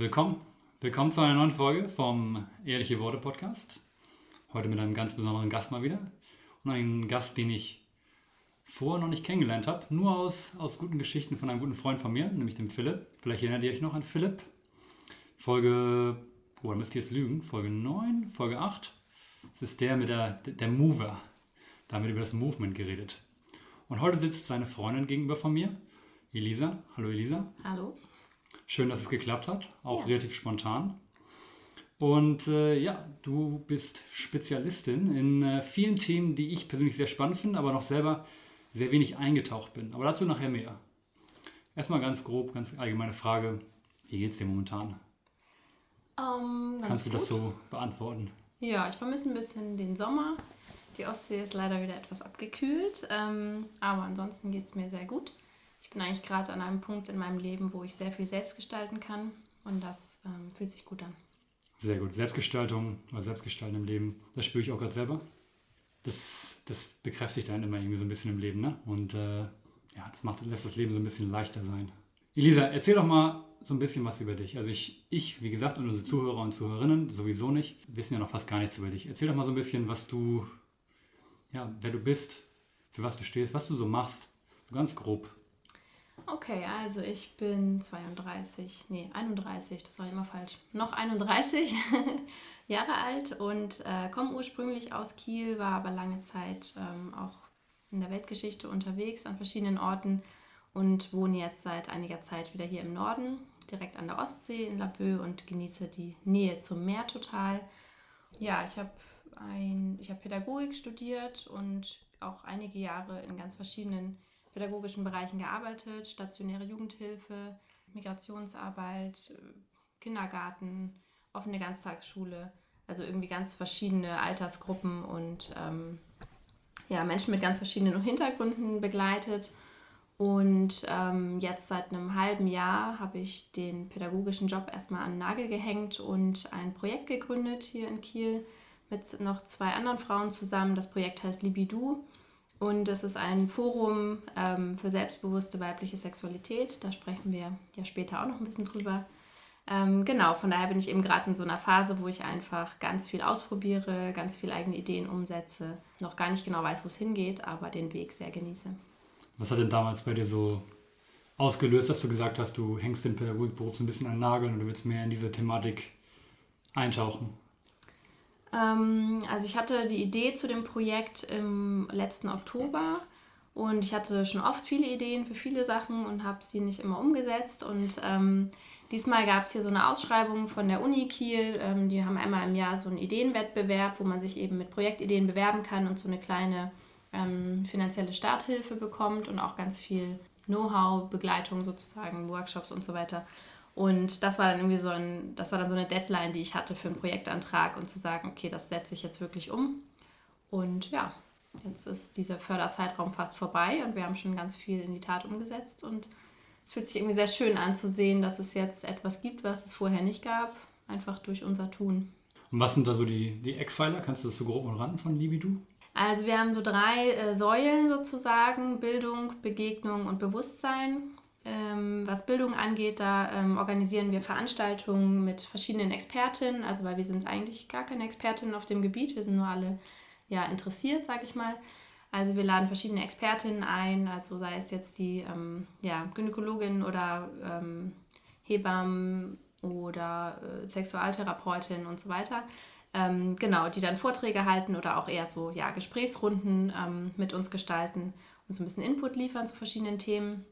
willkommen. Willkommen zu einer neuen Folge vom Ehrliche Worte Podcast. Heute mit einem ganz besonderen Gast mal wieder. Und einen Gast, den ich vorher noch nicht kennengelernt habe, nur aus, aus guten Geschichten von einem guten Freund von mir, nämlich dem Philipp. Vielleicht erinnert ihr euch noch an Philipp. Folge, oh, da müsst ihr jetzt lügen, Folge 9, Folge 8. Das ist der mit der, der Mover. Da haben über das Movement geredet. Und heute sitzt seine Freundin gegenüber von mir, Elisa. Hallo Elisa. Hallo. Schön, dass es geklappt hat, auch ja. relativ spontan. Und äh, ja, du bist Spezialistin in äh, vielen Themen, die ich persönlich sehr spannend finde, aber noch selber sehr wenig eingetaucht bin. Aber dazu nachher mehr. Erstmal ganz grob, ganz allgemeine Frage. Wie geht es dir momentan? Ähm, Kannst du gut. das so beantworten? Ja, ich vermisse ein bisschen den Sommer. Die Ostsee ist leider wieder etwas abgekühlt, ähm, aber ansonsten geht es mir sehr gut. Ich bin eigentlich gerade an einem Punkt in meinem Leben, wo ich sehr viel selbst gestalten kann und das ähm, fühlt sich gut an. Sehr gut. Selbstgestaltung oder Selbstgestalten im Leben, das spüre ich auch gerade selber. Das, das bekräftigt einen immer irgendwie so ein bisschen im Leben, ne? Und äh, ja, das macht, lässt das Leben so ein bisschen leichter sein. Elisa, erzähl doch mal so ein bisschen was über dich. Also ich, ich, wie gesagt, und unsere Zuhörer und Zuhörerinnen sowieso nicht, wissen ja noch fast gar nichts über dich. Erzähl doch mal so ein bisschen, was du ja, wer du bist, für was du stehst, was du so machst. So ganz grob. Okay, also ich bin 32, nee, 31, das war immer falsch. Noch 31 Jahre alt und äh, komme ursprünglich aus Kiel, war aber lange Zeit ähm, auch in der Weltgeschichte unterwegs an verschiedenen Orten und wohne jetzt seit einiger Zeit wieder hier im Norden, direkt an der Ostsee in Laboe und genieße die Nähe zum Meer total. Ja, ich habe ein, ich habe Pädagogik studiert und auch einige Jahre in ganz verschiedenen pädagogischen Bereichen gearbeitet, stationäre Jugendhilfe, Migrationsarbeit, Kindergarten, offene Ganztagsschule, also irgendwie ganz verschiedene Altersgruppen und ähm, ja, Menschen mit ganz verschiedenen Hintergründen begleitet. Und ähm, jetzt seit einem halben Jahr habe ich den pädagogischen Job erstmal an den Nagel gehängt und ein Projekt gegründet hier in Kiel, mit noch zwei anderen Frauen zusammen. Das Projekt heißt Libidu und es ist ein Forum ähm, für selbstbewusste weibliche Sexualität. Da sprechen wir ja später auch noch ein bisschen drüber. Ähm, genau, von daher bin ich eben gerade in so einer Phase, wo ich einfach ganz viel ausprobiere, ganz viel eigene Ideen umsetze, noch gar nicht genau weiß, wo es hingeht, aber den Weg sehr genieße. Was hat denn damals bei dir so ausgelöst, dass du gesagt hast, du hängst den Pädagogikberuf so ein bisschen an den Nagel und du willst mehr in diese Thematik eintauchen? Ähm, also ich hatte die Idee zu dem Projekt im letzten Oktober und ich hatte schon oft viele Ideen für viele Sachen und habe sie nicht immer umgesetzt. Und ähm, diesmal gab es hier so eine Ausschreibung von der Uni Kiel. Ähm, die haben einmal im Jahr so einen Ideenwettbewerb, wo man sich eben mit Projektideen bewerben kann und so eine kleine ähm, finanzielle Starthilfe bekommt und auch ganz viel Know-how, Begleitung sozusagen, Workshops und so weiter. Und das war dann irgendwie so ein, das war dann so eine Deadline, die ich hatte für einen Projektantrag und zu sagen, okay, das setze ich jetzt wirklich um. Und ja, jetzt ist dieser Förderzeitraum fast vorbei und wir haben schon ganz viel in die Tat umgesetzt. Und es fühlt sich irgendwie sehr schön an zu sehen, dass es jetzt etwas gibt, was es vorher nicht gab, einfach durch unser Tun. Und was sind da so die, die Eckpfeiler? Kannst du das so grob umranden von Libidu? Also wir haben so drei äh, Säulen sozusagen, Bildung, Begegnung und Bewusstsein. Ähm, was Bildung angeht, da ähm, organisieren wir Veranstaltungen mit verschiedenen Expertinnen, also weil wir sind eigentlich gar keine Expertinnen auf dem Gebiet, wir sind nur alle ja, interessiert, sage ich mal. Also wir laden verschiedene Expertinnen ein, also sei es jetzt die ähm, ja, Gynäkologin oder ähm, Hebammen oder äh, Sexualtherapeutin und so weiter. Ähm, genau, die dann Vorträge halten oder auch eher so ja, Gesprächsrunden ähm, mit uns gestalten und so ein bisschen Input liefern zu verschiedenen Themen.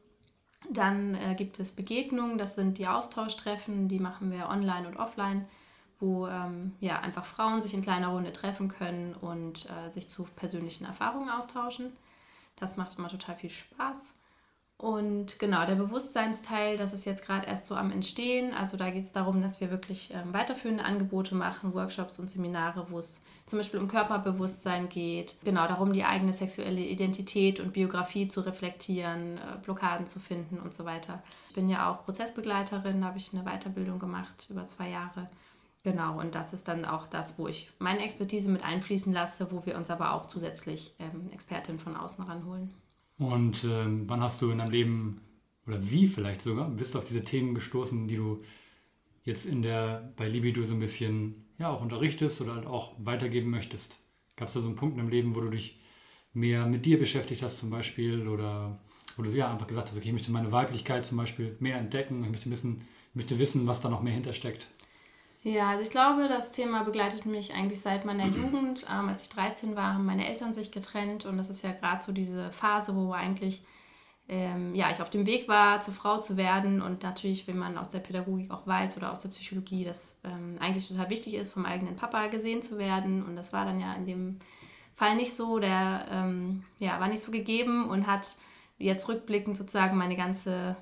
Dann äh, gibt es Begegnungen, das sind die Austauschtreffen, die machen wir online und offline, wo ähm, ja, einfach Frauen sich in kleiner Runde treffen können und äh, sich zu persönlichen Erfahrungen austauschen. Das macht immer total viel Spaß. Und genau, der Bewusstseinsteil, das ist jetzt gerade erst so am Entstehen. Also da geht es darum, dass wir wirklich ähm, weiterführende Angebote machen, Workshops und Seminare, wo es zum Beispiel um Körperbewusstsein geht. Genau darum, die eigene sexuelle Identität und Biografie zu reflektieren, äh, Blockaden zu finden und so weiter. Ich bin ja auch Prozessbegleiterin, da habe ich eine Weiterbildung gemacht über zwei Jahre. Genau, und das ist dann auch das, wo ich meine Expertise mit einfließen lasse, wo wir uns aber auch zusätzlich ähm, Expertinnen von außen ranholen. Und ähm, wann hast du in deinem Leben, oder wie vielleicht sogar, bist du auf diese Themen gestoßen, die du jetzt in der, bei Libido so ein bisschen, ja, auch unterrichtest oder halt auch weitergeben möchtest? Gab es da so einen Punkt im Leben, wo du dich mehr mit dir beschäftigt hast zum Beispiel oder wo du ja einfach gesagt hast, okay, ich möchte meine Weiblichkeit zum Beispiel mehr entdecken, ich möchte wissen, ich möchte wissen, was da noch mehr hintersteckt? Ja, also ich glaube, das Thema begleitet mich eigentlich seit meiner Jugend. Ähm, als ich 13 war, haben meine Eltern sich getrennt und das ist ja gerade so diese Phase, wo eigentlich ähm, ja, ich auf dem Weg war, zur Frau zu werden und natürlich, wenn man aus der Pädagogik auch weiß oder aus der Psychologie, dass ähm, eigentlich total wichtig ist, vom eigenen Papa gesehen zu werden und das war dann ja in dem Fall nicht so, der ähm, ja, war nicht so gegeben und hat jetzt rückblickend sozusagen meine ganze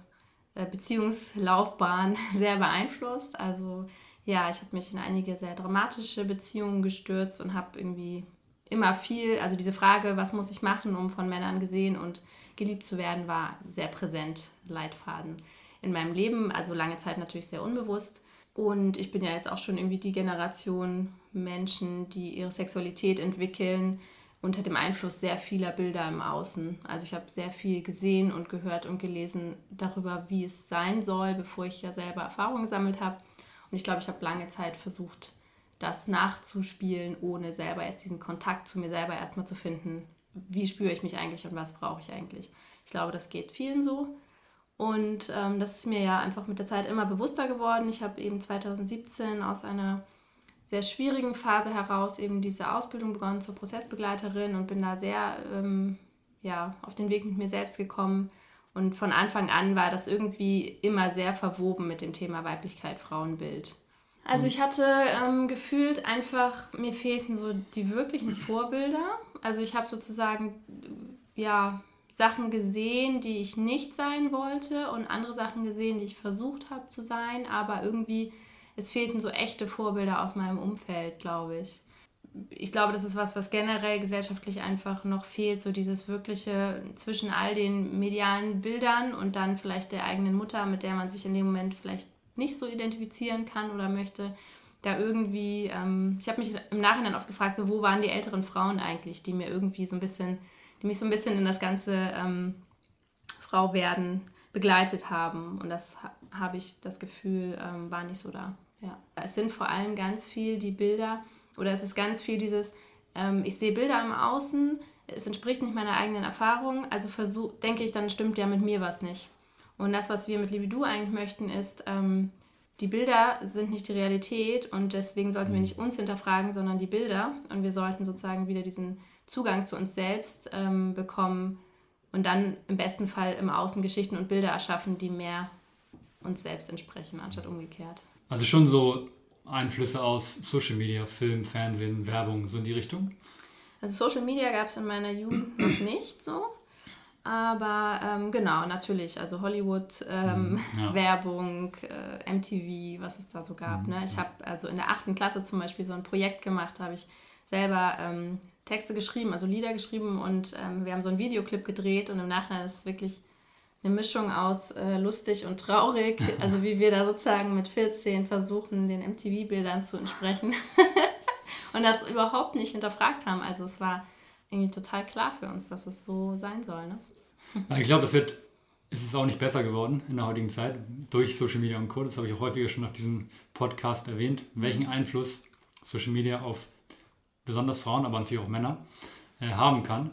äh, Beziehungslaufbahn sehr beeinflusst. Also ja, ich habe mich in einige sehr dramatische Beziehungen gestürzt und habe irgendwie immer viel, also diese Frage, was muss ich machen, um von Männern gesehen und geliebt zu werden, war sehr präsent, Leitfaden in meinem Leben, also lange Zeit natürlich sehr unbewusst. Und ich bin ja jetzt auch schon irgendwie die Generation Menschen, die ihre Sexualität entwickeln unter dem Einfluss sehr vieler Bilder im Außen. Also ich habe sehr viel gesehen und gehört und gelesen darüber, wie es sein soll, bevor ich ja selber Erfahrungen gesammelt habe. Und ich glaube, ich habe lange Zeit versucht, das nachzuspielen, ohne selber jetzt diesen Kontakt zu mir selber erstmal zu finden. Wie spüre ich mich eigentlich und was brauche ich eigentlich? Ich glaube, das geht vielen so. Und ähm, das ist mir ja einfach mit der Zeit immer bewusster geworden. Ich habe eben 2017 aus einer sehr schwierigen Phase heraus eben diese Ausbildung begonnen zur Prozessbegleiterin und bin da sehr ähm, ja, auf den Weg mit mir selbst gekommen. Und von Anfang an war das irgendwie immer sehr verwoben mit dem Thema Weiblichkeit, Frauenbild. Also ich hatte ähm, gefühlt einfach, mir fehlten so die wirklichen Vorbilder. Also ich habe sozusagen, ja, Sachen gesehen, die ich nicht sein wollte und andere Sachen gesehen, die ich versucht habe zu sein, aber irgendwie, es fehlten so echte Vorbilder aus meinem Umfeld, glaube ich. Ich glaube, das ist was, was generell gesellschaftlich einfach noch fehlt, so dieses wirkliche zwischen all den medialen Bildern und dann vielleicht der eigenen Mutter, mit der man sich in dem Moment vielleicht nicht so identifizieren kann oder möchte, da irgendwie, ähm, ich habe mich im Nachhinein oft gefragt, so wo waren die älteren Frauen eigentlich, die mir irgendwie so ein bisschen, die mich so ein bisschen in das ganze ähm, Frau werden begleitet haben. Und das habe ich das Gefühl, ähm, war nicht so da. Ja. Es sind vor allem ganz viel die Bilder, oder es ist ganz viel dieses, ähm, ich sehe Bilder im Außen, es entspricht nicht meiner eigenen Erfahrung, also versuch, denke ich, dann stimmt ja mit mir was nicht. Und das, was wir mit Libido eigentlich möchten, ist, ähm, die Bilder sind nicht die Realität und deswegen sollten wir mhm. nicht uns hinterfragen, sondern die Bilder. Und wir sollten sozusagen wieder diesen Zugang zu uns selbst ähm, bekommen und dann im besten Fall im Außen Geschichten und Bilder erschaffen, die mehr uns selbst entsprechen, anstatt umgekehrt. Also schon so Einflüsse aus Social Media, Film, Fernsehen, Werbung, so in die Richtung? Also Social Media gab es in meiner Jugend noch nicht so. Aber ähm, genau, natürlich. Also Hollywood, ähm, mhm, ja. Werbung, äh, MTV, was es da so gab. Mhm, ne? Ich ja. habe also in der achten Klasse zum Beispiel so ein Projekt gemacht, habe ich selber ähm, Texte geschrieben, also Lieder geschrieben und ähm, wir haben so einen Videoclip gedreht und im Nachhinein ist es wirklich eine Mischung aus äh, lustig und traurig. Also wie wir da sozusagen mit 14 versuchen, den MTV-Bildern zu entsprechen und das überhaupt nicht hinterfragt haben. Also es war irgendwie total klar für uns, dass es so sein soll. Ne? Ich glaube, das wird, es ist auch nicht besser geworden in der heutigen Zeit durch Social Media und Co. Das habe ich auch häufiger schon auf diesem Podcast erwähnt, welchen Einfluss Social Media auf besonders Frauen, aber natürlich auch Männer äh, haben kann.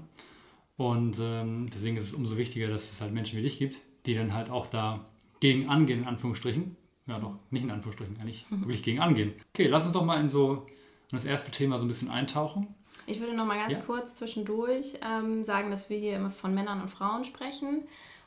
Und ähm, deswegen ist es umso wichtiger, dass es halt Menschen wie dich gibt, die dann halt auch da gegen angehen, in Anführungsstrichen. Ja, doch, nicht in Anführungsstrichen, eigentlich mhm. wirklich gegen angehen. Okay, lass uns doch mal in so in das erste Thema so ein bisschen eintauchen. Ich würde noch mal ganz ja. kurz zwischendurch ähm, sagen, dass wir hier immer von Männern und Frauen sprechen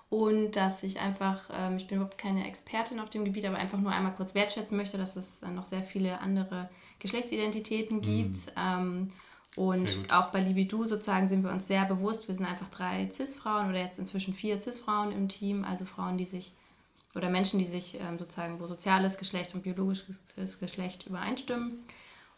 und dass ich einfach, ähm, ich bin überhaupt keine Expertin auf dem Gebiet, aber einfach nur einmal kurz wertschätzen möchte, dass es äh, noch sehr viele andere Geschlechtsidentitäten gibt. Mhm. Ähm, und auch bei Libido sozusagen sind wir uns sehr bewusst, wir sind einfach drei CIS-Frauen oder jetzt inzwischen vier CIS-Frauen im Team, also Frauen, die sich oder Menschen, die sich ähm, sozusagen, wo soziales Geschlecht und biologisches Geschlecht übereinstimmen.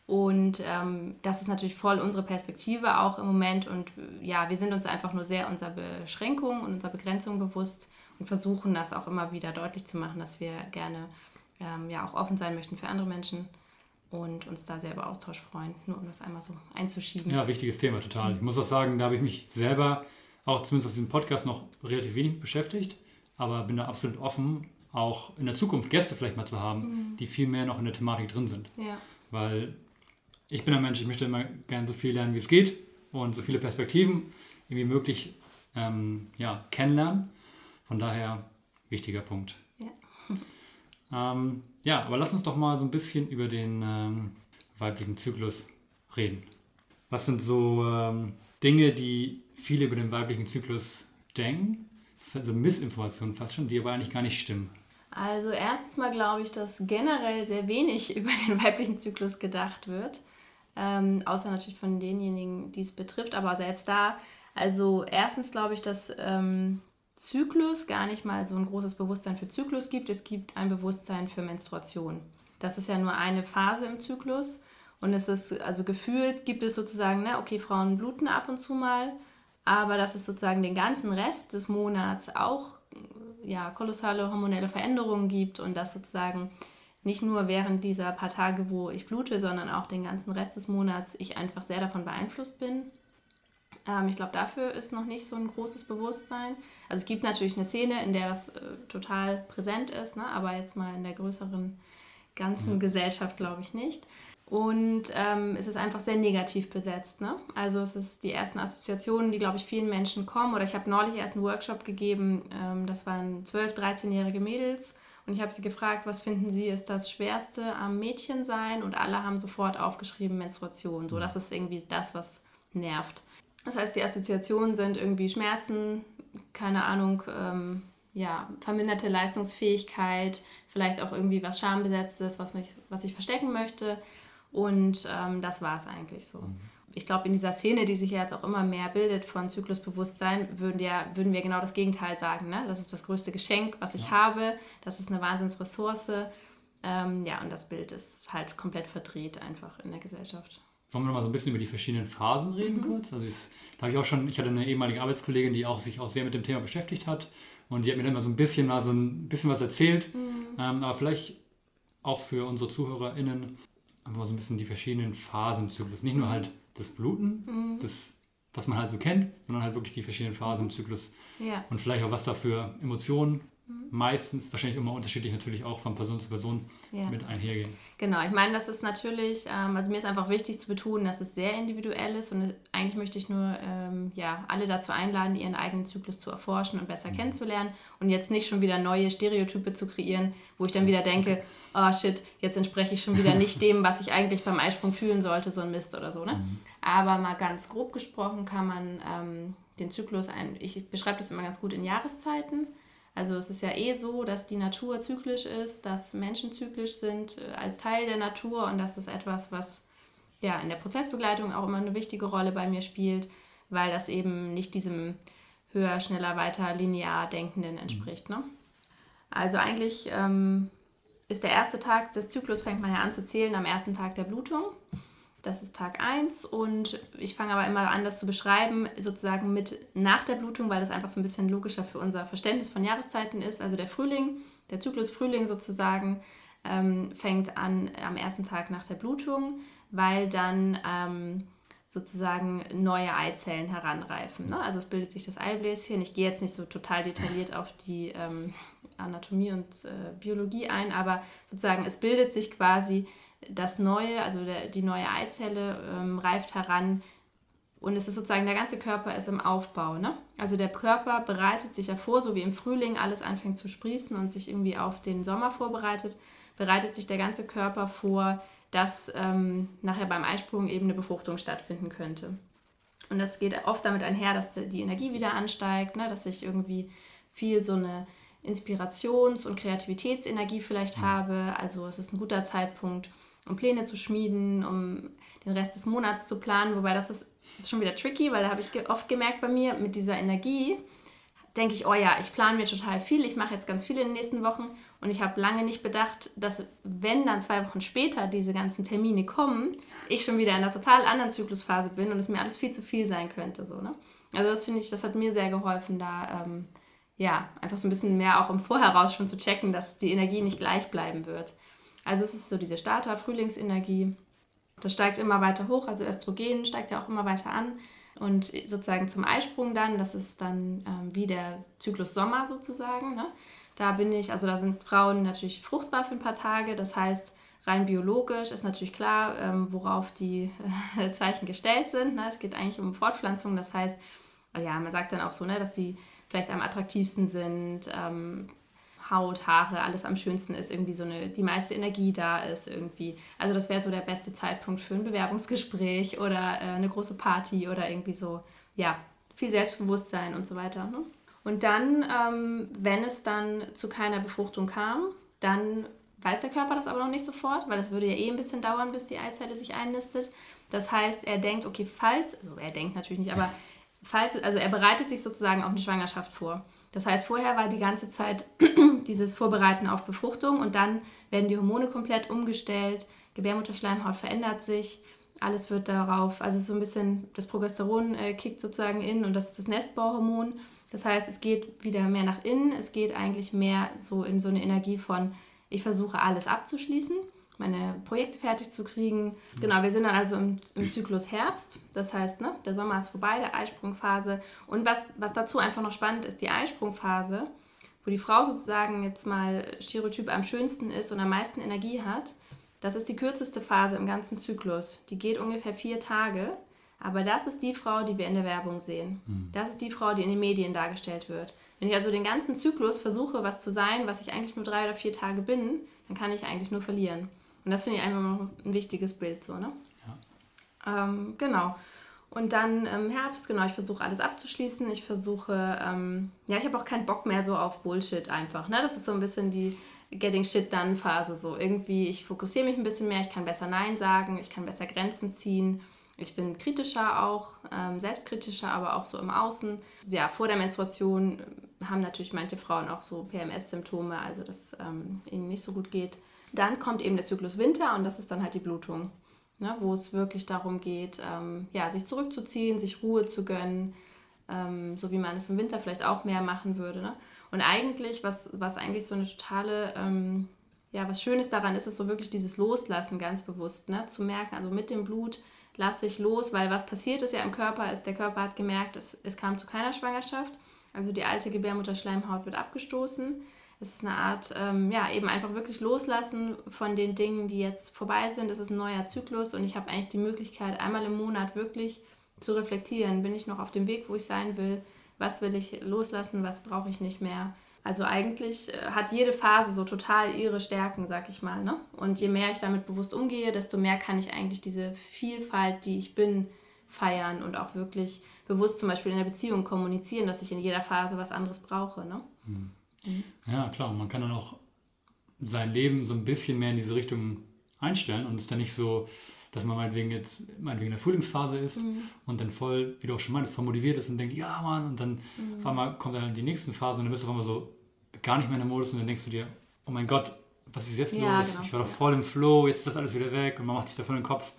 Und ähm, das ist natürlich voll unsere Perspektive auch im Moment. Und ja, wir sind uns einfach nur sehr unserer Beschränkung und unserer Begrenzung bewusst und versuchen das auch immer wieder deutlich zu machen, dass wir gerne ähm, ja auch offen sein möchten für andere Menschen und uns da sehr über Austausch freuen, nur um das einmal so einzuschieben. Ja, wichtiges Thema, total. Ich muss auch sagen, da habe ich mich selber auch zumindest auf diesem Podcast noch relativ wenig beschäftigt, aber bin da absolut offen, auch in der Zukunft Gäste vielleicht mal zu haben, Mhm. die viel mehr noch in der Thematik drin sind. Ja. Weil ich bin ein Mensch, ich möchte immer gerne so viel lernen, wie es geht und so viele Perspektiven wie möglich ähm, ja, kennenlernen. Von daher wichtiger Punkt. Ja. Ähm, ja, aber lass uns doch mal so ein bisschen über den ähm, weiblichen Zyklus reden. Was sind so ähm, Dinge, die viele über den weiblichen Zyklus denken? Das sind so Missinformationen fast schon, die aber eigentlich gar nicht stimmen. Also erstens mal glaube ich, dass generell sehr wenig über den weiblichen Zyklus gedacht wird. Ähm, außer natürlich von denjenigen, die es betrifft, aber selbst da. Also erstens glaube ich, dass ähm, Zyklus gar nicht mal so ein großes Bewusstsein für Zyklus gibt. Es gibt ein Bewusstsein für Menstruation. Das ist ja nur eine Phase im Zyklus. Und es ist, also gefühlt gibt es sozusagen, ne, okay, Frauen bluten ab und zu mal, aber dass es sozusagen den ganzen Rest des Monats auch ja, kolossale hormonelle Veränderungen gibt und dass sozusagen nicht nur während dieser paar Tage, wo ich blute, sondern auch den ganzen Rest des Monats ich einfach sehr davon beeinflusst bin. Ähm, ich glaube, dafür ist noch nicht so ein großes Bewusstsein. Also es gibt natürlich eine Szene, in der das äh, total präsent ist, ne? aber jetzt mal in der größeren ganzen Ja. Gesellschaft glaube ich nicht. Und ähm, es ist einfach sehr negativ besetzt. Ne? Also es ist die ersten Assoziationen, die, glaube ich, vielen Menschen kommen. Oder ich habe neulich erst einen Workshop gegeben, ähm, das waren 12-, 13-jährige Mädels. Und ich habe sie gefragt, was finden sie ist das Schwerste am Mädchensein? Und alle haben sofort aufgeschrieben Menstruation. So, das ist irgendwie das, was nervt. Das heißt, die Assoziationen sind irgendwie Schmerzen, keine Ahnung, ähm, ja, verminderte Leistungsfähigkeit, vielleicht auch irgendwie was Schambesetztes, was, mich, was ich verstecken möchte. Und ähm, das war es eigentlich so. Ich glaube, in dieser Szene, die sich ja jetzt auch immer mehr bildet von Zyklusbewusstsein, würden wir, würden wir genau das Gegenteil sagen. Ne? Das ist das größte Geschenk, was ich Ja. habe. Das ist eine Wahnsinnsressource. Ähm, ja, und das Bild ist halt komplett verdreht einfach in der Gesellschaft. Wollen wir noch mal so ein bisschen über die verschiedenen Phasen reden kurz? Also es- da habe ich auch schon, ich hatte eine ehemalige Arbeitskollegin, die auch sich auch sehr mit dem Thema beschäftigt hat und die hat mir dann mal so ein bisschen mal so ein bisschen was erzählt. Ähm, aber vielleicht auch für unsere ZuhörerInnen einfach mal so ein bisschen die verschiedenen Phasen im Zyklus. Nicht nur halt das Bluten, das, was man halt so kennt, sondern halt wirklich die verschiedenen Phasen im Zyklus Ja. und vielleicht auch was da für Emotionen meistens, wahrscheinlich immer unterschiedlich natürlich auch von Person zu Person Ja. mit einhergehen. Genau, ich meine, das ist natürlich, ähm, also mir ist einfach wichtig zu betonen, dass es sehr individuell ist und eigentlich möchte ich nur ähm, ja, alle dazu einladen, ihren eigenen Zyklus zu erforschen und besser kennenzulernen und jetzt nicht schon wieder neue Stereotype zu kreieren, wo ich dann wieder denke, oh shit, jetzt entspreche ich schon wieder nicht dem, was ich eigentlich beim Eisprung fühlen sollte, so ein Mist oder so. Ne? Aber mal ganz grob gesprochen kann man ähm, den Zyklus, ein, ich beschreibe das immer ganz gut in Jahreszeiten. Also es ist ja eh so, dass die Natur zyklisch ist, dass Menschen zyklisch sind äh, als Teil der Natur und das ist etwas, was ja in der Prozessbegleitung auch immer eine wichtige Rolle bei mir spielt, weil das eben nicht diesem höher, schneller, weiter, linear Denkenden entspricht. Ne? Also eigentlich ähm, ist der erste Tag des Zyklus, fängt man ja an zu zählen am ersten Tag der Blutung. Das ist Tag 1 und ich fange aber immer an, das zu beschreiben, sozusagen mit nach der Blutung, weil das einfach so ein bisschen logischer für unser Verständnis von Jahreszeiten ist. Also der Frühling, der Zyklus Frühling sozusagen, ähm, fängt an am ersten Tag nach der Blutung, weil dann ähm, sozusagen neue Eizellen heranreifen. Ne? Also es bildet sich das Eibläschen. Ich gehe jetzt nicht so total detailliert auf die ähm, Anatomie und äh, Biologie ein, aber sozusagen es bildet sich quasi das neue, also der, die neue Eizelle ähm, reift heran und es ist sozusagen, der ganze Körper ist im Aufbau. Ne? Also der Körper bereitet sich ja vor, so wie im Frühling alles anfängt zu sprießen und sich irgendwie auf den Sommer vorbereitet, bereitet sich der ganze Körper vor, dass ähm, nachher beim Eisprung eben eine Befruchtung stattfinden könnte. Und das geht oft damit einher, dass die Energie wieder ansteigt, ne? dass ich irgendwie viel so eine Inspirations- und Kreativitätsenergie vielleicht habe. Also es ist ein guter Zeitpunkt, um Pläne zu schmieden, um den Rest des Monats zu planen. Wobei das ist, ist schon wieder tricky, weil da habe ich oft gemerkt bei mir, mit dieser Energie denke ich, oh ja, ich plane mir total viel, ich mache jetzt ganz viel in den nächsten Wochen und ich habe lange nicht bedacht, dass wenn dann zwei Wochen später diese ganzen Termine kommen, ich schon wieder in einer total anderen Zyklusphase bin und es mir alles viel zu viel sein könnte. So, ne? Also das finde ich, das hat mir sehr geholfen, da ähm, ja, einfach so ein bisschen mehr auch im Vorheraus schon zu checken, dass die Energie nicht gleich bleiben wird. Also es ist so diese Starter-Frühlingsenergie. Das steigt immer weiter hoch, also Östrogen steigt ja auch immer weiter an. Und sozusagen zum Eisprung dann, das ist dann ähm, wie der Zyklus Sommer sozusagen. Ne? Da bin ich, also da sind Frauen natürlich fruchtbar für ein paar Tage. Das heißt, rein biologisch ist natürlich klar, ähm, worauf die äh, Zeichen gestellt sind. Ne? Es geht eigentlich um Fortpflanzung. Das heißt, ja, man sagt dann auch so, ne, dass sie vielleicht am attraktivsten sind, ähm, Haut, Haare, alles am schönsten ist, irgendwie so eine, die meiste Energie da ist irgendwie. Also das wäre so der beste Zeitpunkt für ein Bewerbungsgespräch oder äh, eine große Party oder irgendwie so, ja, viel Selbstbewusstsein und so weiter. Ne? Und dann, ähm, wenn es dann zu keiner Befruchtung kam, dann weiß der Körper das aber noch nicht sofort, weil es würde ja eh ein bisschen dauern, bis die Eizelle sich einnistet. Das heißt, er denkt, okay, falls, also er denkt natürlich nicht, aber falls, also er bereitet sich sozusagen auf eine Schwangerschaft vor. Das heißt, vorher war die ganze Zeit dieses Vorbereiten auf Befruchtung und dann werden die Hormone komplett umgestellt, Gebärmutterschleimhaut verändert sich, alles wird darauf, also so ein bisschen das Progesteron äh, kickt sozusagen in und das ist das Nestbauhormon. Das heißt, es geht wieder mehr nach innen, es geht eigentlich mehr so in so eine Energie von, ich versuche alles abzuschließen meine Projekte fertig zu kriegen. Genau, wir sind dann also im, im Zyklus Herbst. Das heißt, ne, der Sommer ist vorbei, der Eisprungphase. Und was, was dazu einfach noch spannend ist, die Eisprungphase, wo die Frau sozusagen jetzt mal Stereotyp am schönsten ist und am meisten Energie hat, das ist die kürzeste Phase im ganzen Zyklus. Die geht ungefähr vier Tage. Aber das ist die Frau, die wir in der Werbung sehen. Hm. Das ist die Frau, die in den Medien dargestellt wird. Wenn ich also den ganzen Zyklus versuche, was zu sein, was ich eigentlich nur drei oder vier Tage bin, dann kann ich eigentlich nur verlieren. Und das finde ich einfach noch ein wichtiges Bild so, ne? Ja. Ähm, genau. Und dann im Herbst, genau, ich versuche alles abzuschließen. Ich versuche, ähm, ja, ich habe auch keinen Bock mehr so auf Bullshit einfach. Ne? Das ist so ein bisschen die Getting Shit Done Phase. So irgendwie, ich fokussiere mich ein bisschen mehr, ich kann besser Nein sagen, ich kann besser Grenzen ziehen. Ich bin kritischer auch, ähm, selbstkritischer, aber auch so im Außen. Ja, vor der Menstruation haben natürlich manche Frauen auch so PMS-Symptome, also dass ähm, ihnen nicht so gut geht. Dann kommt eben der Zyklus Winter und das ist dann halt die Blutung, ne, wo es wirklich darum geht, ähm, ja, sich zurückzuziehen, sich Ruhe zu gönnen, ähm, so wie man es im Winter vielleicht auch mehr machen würde. Ne? Und eigentlich, was, was eigentlich so eine totale, ähm, ja, was Schönes daran ist, ist so wirklich dieses Loslassen ganz bewusst, ne? zu merken, also mit dem Blut lasse ich los, weil was passiert ist ja im Körper, ist, der Körper hat gemerkt, es, es kam zu keiner Schwangerschaft, also die alte Gebärmutterschleimhaut wird abgestoßen es ist eine Art, ähm, ja, eben einfach wirklich loslassen von den Dingen, die jetzt vorbei sind. Es ist ein neuer Zyklus und ich habe eigentlich die Möglichkeit, einmal im Monat wirklich zu reflektieren. Bin ich noch auf dem Weg, wo ich sein will? Was will ich loslassen? Was brauche ich nicht mehr? Also eigentlich äh, hat jede Phase so total ihre Stärken, sag ich mal. Ne? Und je mehr ich damit bewusst umgehe, desto mehr kann ich eigentlich diese Vielfalt, die ich bin, feiern und auch wirklich bewusst zum Beispiel in der Beziehung kommunizieren, dass ich in jeder Phase was anderes brauche. Ne? Mhm. Mhm. Ja, klar. Man kann dann auch sein Leben so ein bisschen mehr in diese Richtung einstellen und es ist dann nicht so, dass man meinetwegen jetzt meinetwegen in der Frühlingsphase ist mhm. und dann voll, wie du auch schon meintest, voll motiviert ist und denkt, ja Mann, und dann mhm. auf einmal kommt dann die nächste Phase und dann bist du auf einmal so gar nicht mehr in der Modus und dann denkst du dir, oh mein Gott, was ist jetzt ja, los? Genau. Ich war doch voll im Flow, jetzt ist das alles wieder weg und man macht sich davon den Kopf.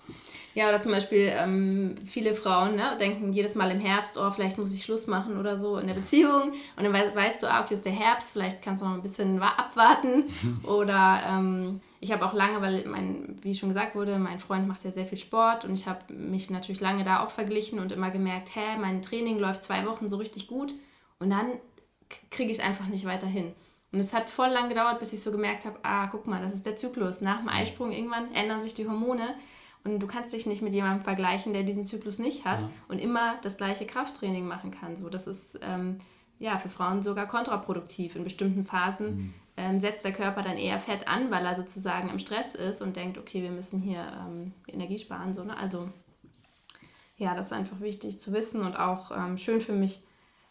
Ja, oder zum Beispiel ähm, viele Frauen ne, denken jedes Mal im Herbst, oh, vielleicht muss ich Schluss machen oder so in der Beziehung. Und dann weißt du, ah, okay, ist der Herbst, vielleicht kannst du noch ein bisschen abwarten. oder ähm, ich habe auch lange, weil, mein, wie schon gesagt wurde, mein Freund macht ja sehr viel Sport und ich habe mich natürlich lange da auch verglichen und immer gemerkt, hä, mein Training läuft zwei Wochen so richtig gut und dann kriege ich es einfach nicht weiter hin. Und es hat voll lang gedauert, bis ich so gemerkt habe, ah, guck mal, das ist der Zyklus. Nach dem Eisprung irgendwann ändern sich die Hormone und du kannst dich nicht mit jemandem vergleichen, der diesen Zyklus nicht hat ja. und immer das gleiche Krafttraining machen kann. So, das ist ähm, ja für Frauen sogar kontraproduktiv. In bestimmten Phasen mhm. ähm, setzt der Körper dann eher Fett an, weil er sozusagen im Stress ist und denkt, okay, wir müssen hier ähm, Energie sparen. So, ne? Also ja, das ist einfach wichtig zu wissen und auch ähm, schön für mich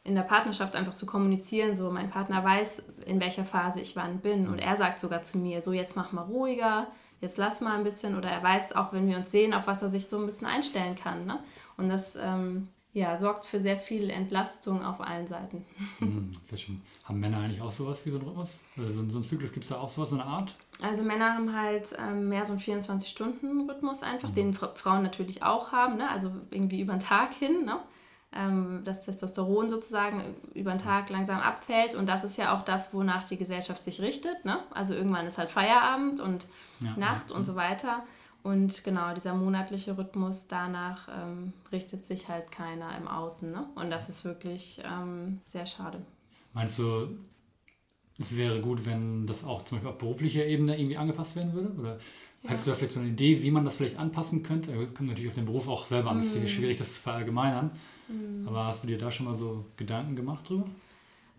in der Partnerschaft einfach zu kommunizieren. So, mein Partner weiß, in welcher Phase ich wann bin und er sagt sogar zu mir, so jetzt mach mal ruhiger jetzt lass mal ein bisschen oder er weiß auch, wenn wir uns sehen, auf was er sich so ein bisschen einstellen kann. Ne? Und das ähm, ja, sorgt für sehr viel Entlastung auf allen Seiten. Mhm, sehr schön. Haben Männer eigentlich auch sowas wie so ein Rhythmus? Also so ein Zyklus, gibt es da auch sowas, so eine Art? Also Männer haben halt ähm, mehr so einen 24-Stunden-Rhythmus einfach, mhm. den Frauen natürlich auch haben, ne? also irgendwie über den Tag hin. Ne? Ähm, das Testosteron sozusagen über den Tag langsam abfällt. Und das ist ja auch das, wonach die Gesellschaft sich richtet. Ne? Also irgendwann ist halt Feierabend und ja, Nacht ja. und so weiter. Und genau, dieser monatliche Rhythmus, danach ähm, richtet sich halt keiner im Außen. Ne? Und das ist wirklich ähm, sehr schade. Meinst du, es wäre gut, wenn das auch zum Beispiel auf beruflicher Ebene irgendwie angepasst werden würde? Oder ja. hast du da vielleicht so eine Idee, wie man das vielleicht anpassen könnte? Das kommt natürlich auf den Beruf auch selber an, es ist mm. schwierig, das zu verallgemeinern. Mm. Aber hast du dir da schon mal so Gedanken gemacht drüber?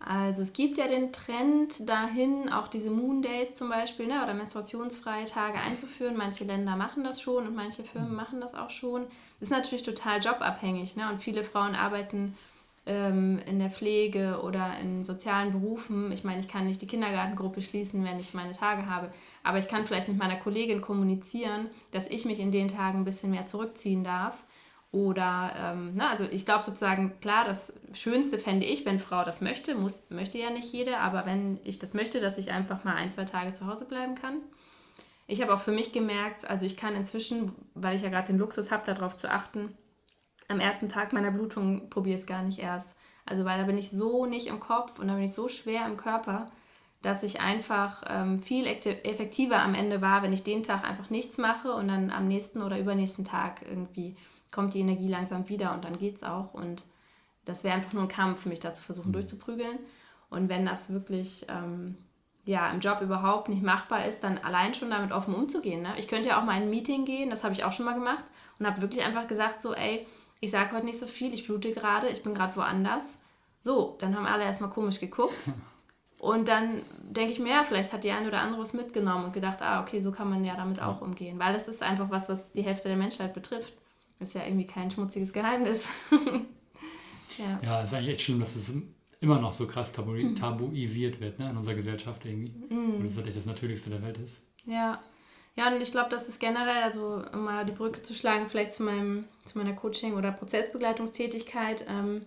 Also es gibt ja den Trend dahin, auch diese Moon Days zum Beispiel ne, oder menstruationsfreie Tage einzuführen. Manche Länder machen das schon und manche Firmen mhm. machen das auch schon. Das ist natürlich total jobabhängig ne? und viele Frauen arbeiten ähm, in der Pflege oder in sozialen Berufen. Ich meine, ich kann nicht die Kindergartengruppe schließen, wenn ich meine Tage habe, aber ich kann vielleicht mit meiner Kollegin kommunizieren, dass ich mich in den Tagen ein bisschen mehr zurückziehen darf oder, ähm, na, also ich glaube sozusagen, klar, das Schönste fände ich, wenn Frau das möchte, muss, möchte ja nicht jede, aber wenn ich das möchte, dass ich einfach mal ein, zwei Tage zu Hause bleiben kann. Ich habe auch für mich gemerkt, also ich kann inzwischen, weil ich ja gerade den Luxus habe, darauf zu achten, am ersten Tag meiner Blutung probiere ich es gar nicht erst. Also weil da bin ich so nicht im Kopf und da bin ich so schwer im Körper, dass ich einfach ähm, viel effektiver am Ende war, wenn ich den Tag einfach nichts mache und dann am nächsten oder übernächsten Tag irgendwie kommt die Energie langsam wieder und dann geht es auch. Und das wäre einfach nur ein Kampf, mich da zu versuchen mhm. durchzuprügeln. Und wenn das wirklich ähm, ja, im Job überhaupt nicht machbar ist, dann allein schon damit offen umzugehen. Ne? Ich könnte ja auch mal in ein Meeting gehen, das habe ich auch schon mal gemacht und habe wirklich einfach gesagt, so, ey, ich sage heute nicht so viel, ich blute gerade, ich bin gerade woanders. So, dann haben alle erstmal komisch geguckt. Und dann denke ich mir, ja, vielleicht hat die eine oder andere was mitgenommen und gedacht, ah, okay, so kann man ja damit auch umgehen. Weil das ist einfach was, was die Hälfte der Menschheit betrifft. Ist ja irgendwie kein schmutziges Geheimnis. ja. ja, ist eigentlich echt schlimm, dass es immer noch so krass tabu mhm. tabuisiert wird ne, in unserer Gesellschaft irgendwie. Mhm. Und das halt echt das Natürlichste der Welt ist. Ja. Ja, und ich glaube, das ist generell, also um mal die Brücke zu schlagen, vielleicht zu, meinem, zu meiner Coaching- oder Prozessbegleitungstätigkeit. Ähm,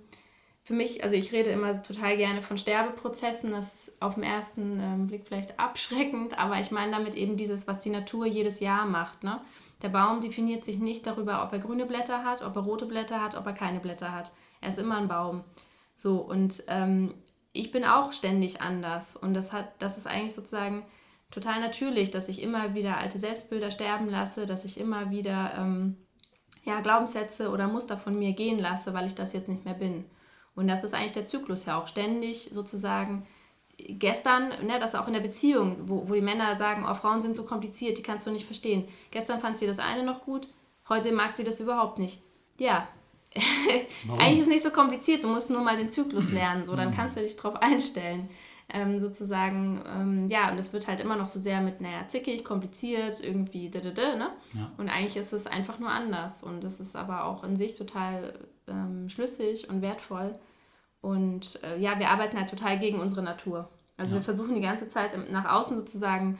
für mich, also ich rede immer total gerne von Sterbeprozessen. Das ist auf den ersten ähm, Blick vielleicht abschreckend, aber ich meine damit eben dieses, was die Natur jedes Jahr macht. Ne? Der Baum definiert sich nicht darüber, ob er grüne Blätter hat, ob er rote Blätter hat, ob er keine Blätter hat. Er ist immer ein Baum. So, und ähm, ich bin auch ständig anders. Und das, hat, das ist eigentlich sozusagen total natürlich, dass ich immer wieder alte Selbstbilder sterben lasse, dass ich immer wieder ähm, ja, Glaubenssätze oder Muster von mir gehen lasse, weil ich das jetzt nicht mehr bin. Und das ist eigentlich der Zyklus ja auch ständig sozusagen gestern, ne, das auch in der Beziehung, wo, wo die Männer sagen, oh, Frauen sind so kompliziert, die kannst du nicht verstehen. Gestern fand sie das eine noch gut, heute mag sie das überhaupt nicht. Ja, eigentlich ist es nicht so kompliziert, du musst nur mal den Zyklus lernen, so dann mhm. kannst du dich darauf einstellen. Ähm, sozusagen, ähm, ja, und es wird halt immer noch so sehr mit, naja, zickig, kompliziert, irgendwie, da, da, da, ne? Ja. Und eigentlich ist es einfach nur anders und es ist aber auch in sich total ähm, schlüssig und wertvoll. Und äh, ja, wir arbeiten halt total gegen unsere Natur. Also ja. wir versuchen die ganze Zeit nach außen sozusagen,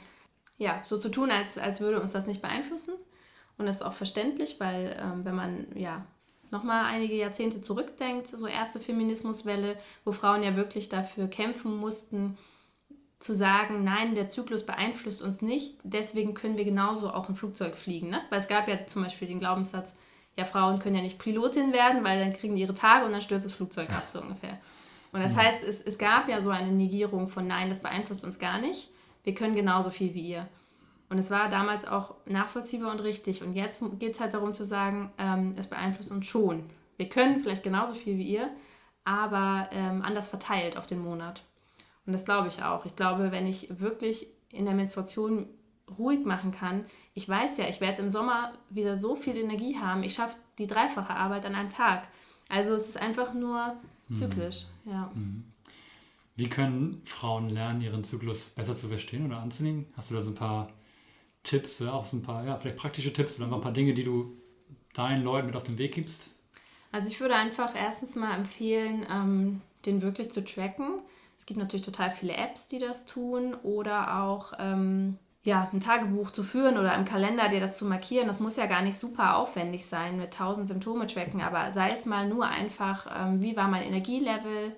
ja, so zu tun, als, als würde uns das nicht beeinflussen. Und das ist auch verständlich, weil ähm, wenn man ja nochmal einige Jahrzehnte zurückdenkt, so erste Feminismuswelle, wo Frauen ja wirklich dafür kämpfen mussten, zu sagen, nein, der Zyklus beeinflusst uns nicht, deswegen können wir genauso auch ein Flugzeug fliegen. Ne? Weil es gab ja zum Beispiel den Glaubenssatz, ja, Frauen können ja nicht Pilotin werden, weil dann kriegen die ihre Tage und dann stürzt das Flugzeug ab, so ungefähr. Und das mhm. heißt, es, es gab ja so eine Negierung von Nein, das beeinflusst uns gar nicht. Wir können genauso viel wie ihr. Und es war damals auch nachvollziehbar und richtig. Und jetzt geht es halt darum zu sagen, ähm, es beeinflusst uns schon. Wir können vielleicht genauso viel wie ihr, aber ähm, anders verteilt auf den Monat. Und das glaube ich auch. Ich glaube, wenn ich wirklich in der Menstruation ruhig machen kann. Ich weiß ja, ich werde im Sommer wieder so viel Energie haben. Ich schaffe die dreifache Arbeit an einem Tag. Also es ist einfach nur mhm. zyklisch. Mhm. Ja. Wie können Frauen lernen, ihren Zyklus besser zu verstehen oder anzunehmen? Hast du da so ein paar Tipps, auch so ein paar, ja, vielleicht praktische Tipps oder ein paar Dinge, die du deinen Leuten mit auf den Weg gibst? Also ich würde einfach erstens mal empfehlen, ähm, den wirklich zu tracken. Es gibt natürlich total viele Apps, die das tun oder auch ähm, ja, ein Tagebuch zu führen oder im Kalender dir das zu markieren, das muss ja gar nicht super aufwendig sein mit tausend Symptome tracken, aber sei es mal nur einfach, ähm, wie war mein Energielevel,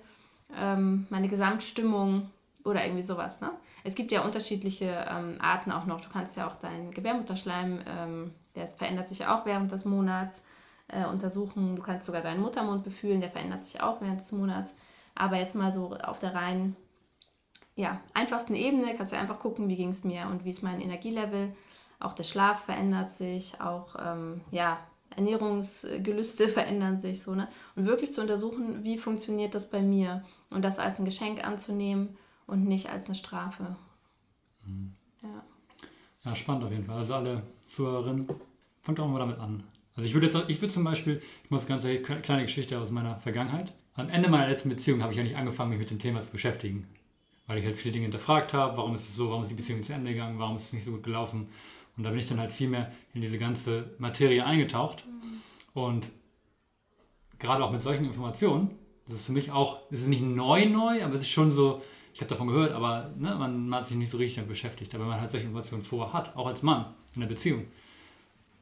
ähm, meine Gesamtstimmung oder irgendwie sowas. Ne? Es gibt ja unterschiedliche ähm, Arten auch noch. Du kannst ja auch deinen Gebärmutterschleim, ähm, der verändert sich auch während des Monats, äh, untersuchen. Du kannst sogar deinen Muttermund befühlen, der verändert sich auch während des Monats. Aber jetzt mal so auf der reinen ja, einfachsten Ebene kannst du einfach gucken, wie ging es mir und wie ist mein Energielevel. Auch der Schlaf verändert sich, auch ähm, ja, Ernährungsgelüste verändern sich so. Ne? Und wirklich zu untersuchen, wie funktioniert das bei mir und das als ein Geschenk anzunehmen und nicht als eine Strafe. Mhm. Ja. ja, spannend auf jeden Fall. Also alle Zuhörerinnen, fangt auch mal damit an. Also ich würde jetzt, ich würde zum Beispiel, ich muss ganz ehrlich, kleine Geschichte aus meiner Vergangenheit. Am Ende meiner letzten Beziehung habe ich eigentlich angefangen, mich mit dem Thema zu beschäftigen. Weil ich halt viele Dinge hinterfragt habe, warum ist es so, warum ist die Beziehung zu Ende gegangen, warum ist es nicht so gut gelaufen. Und da bin ich dann halt viel mehr in diese ganze Materie eingetaucht. Mhm. Und gerade auch mit solchen Informationen, das ist für mich auch, es ist nicht neu neu, aber es ist schon so, ich habe davon gehört, aber ne, man, man, hat sich nicht so richtig damit beschäftigt. Aber wenn man halt solche Informationen vorher hat, auch als Mann in der Beziehung,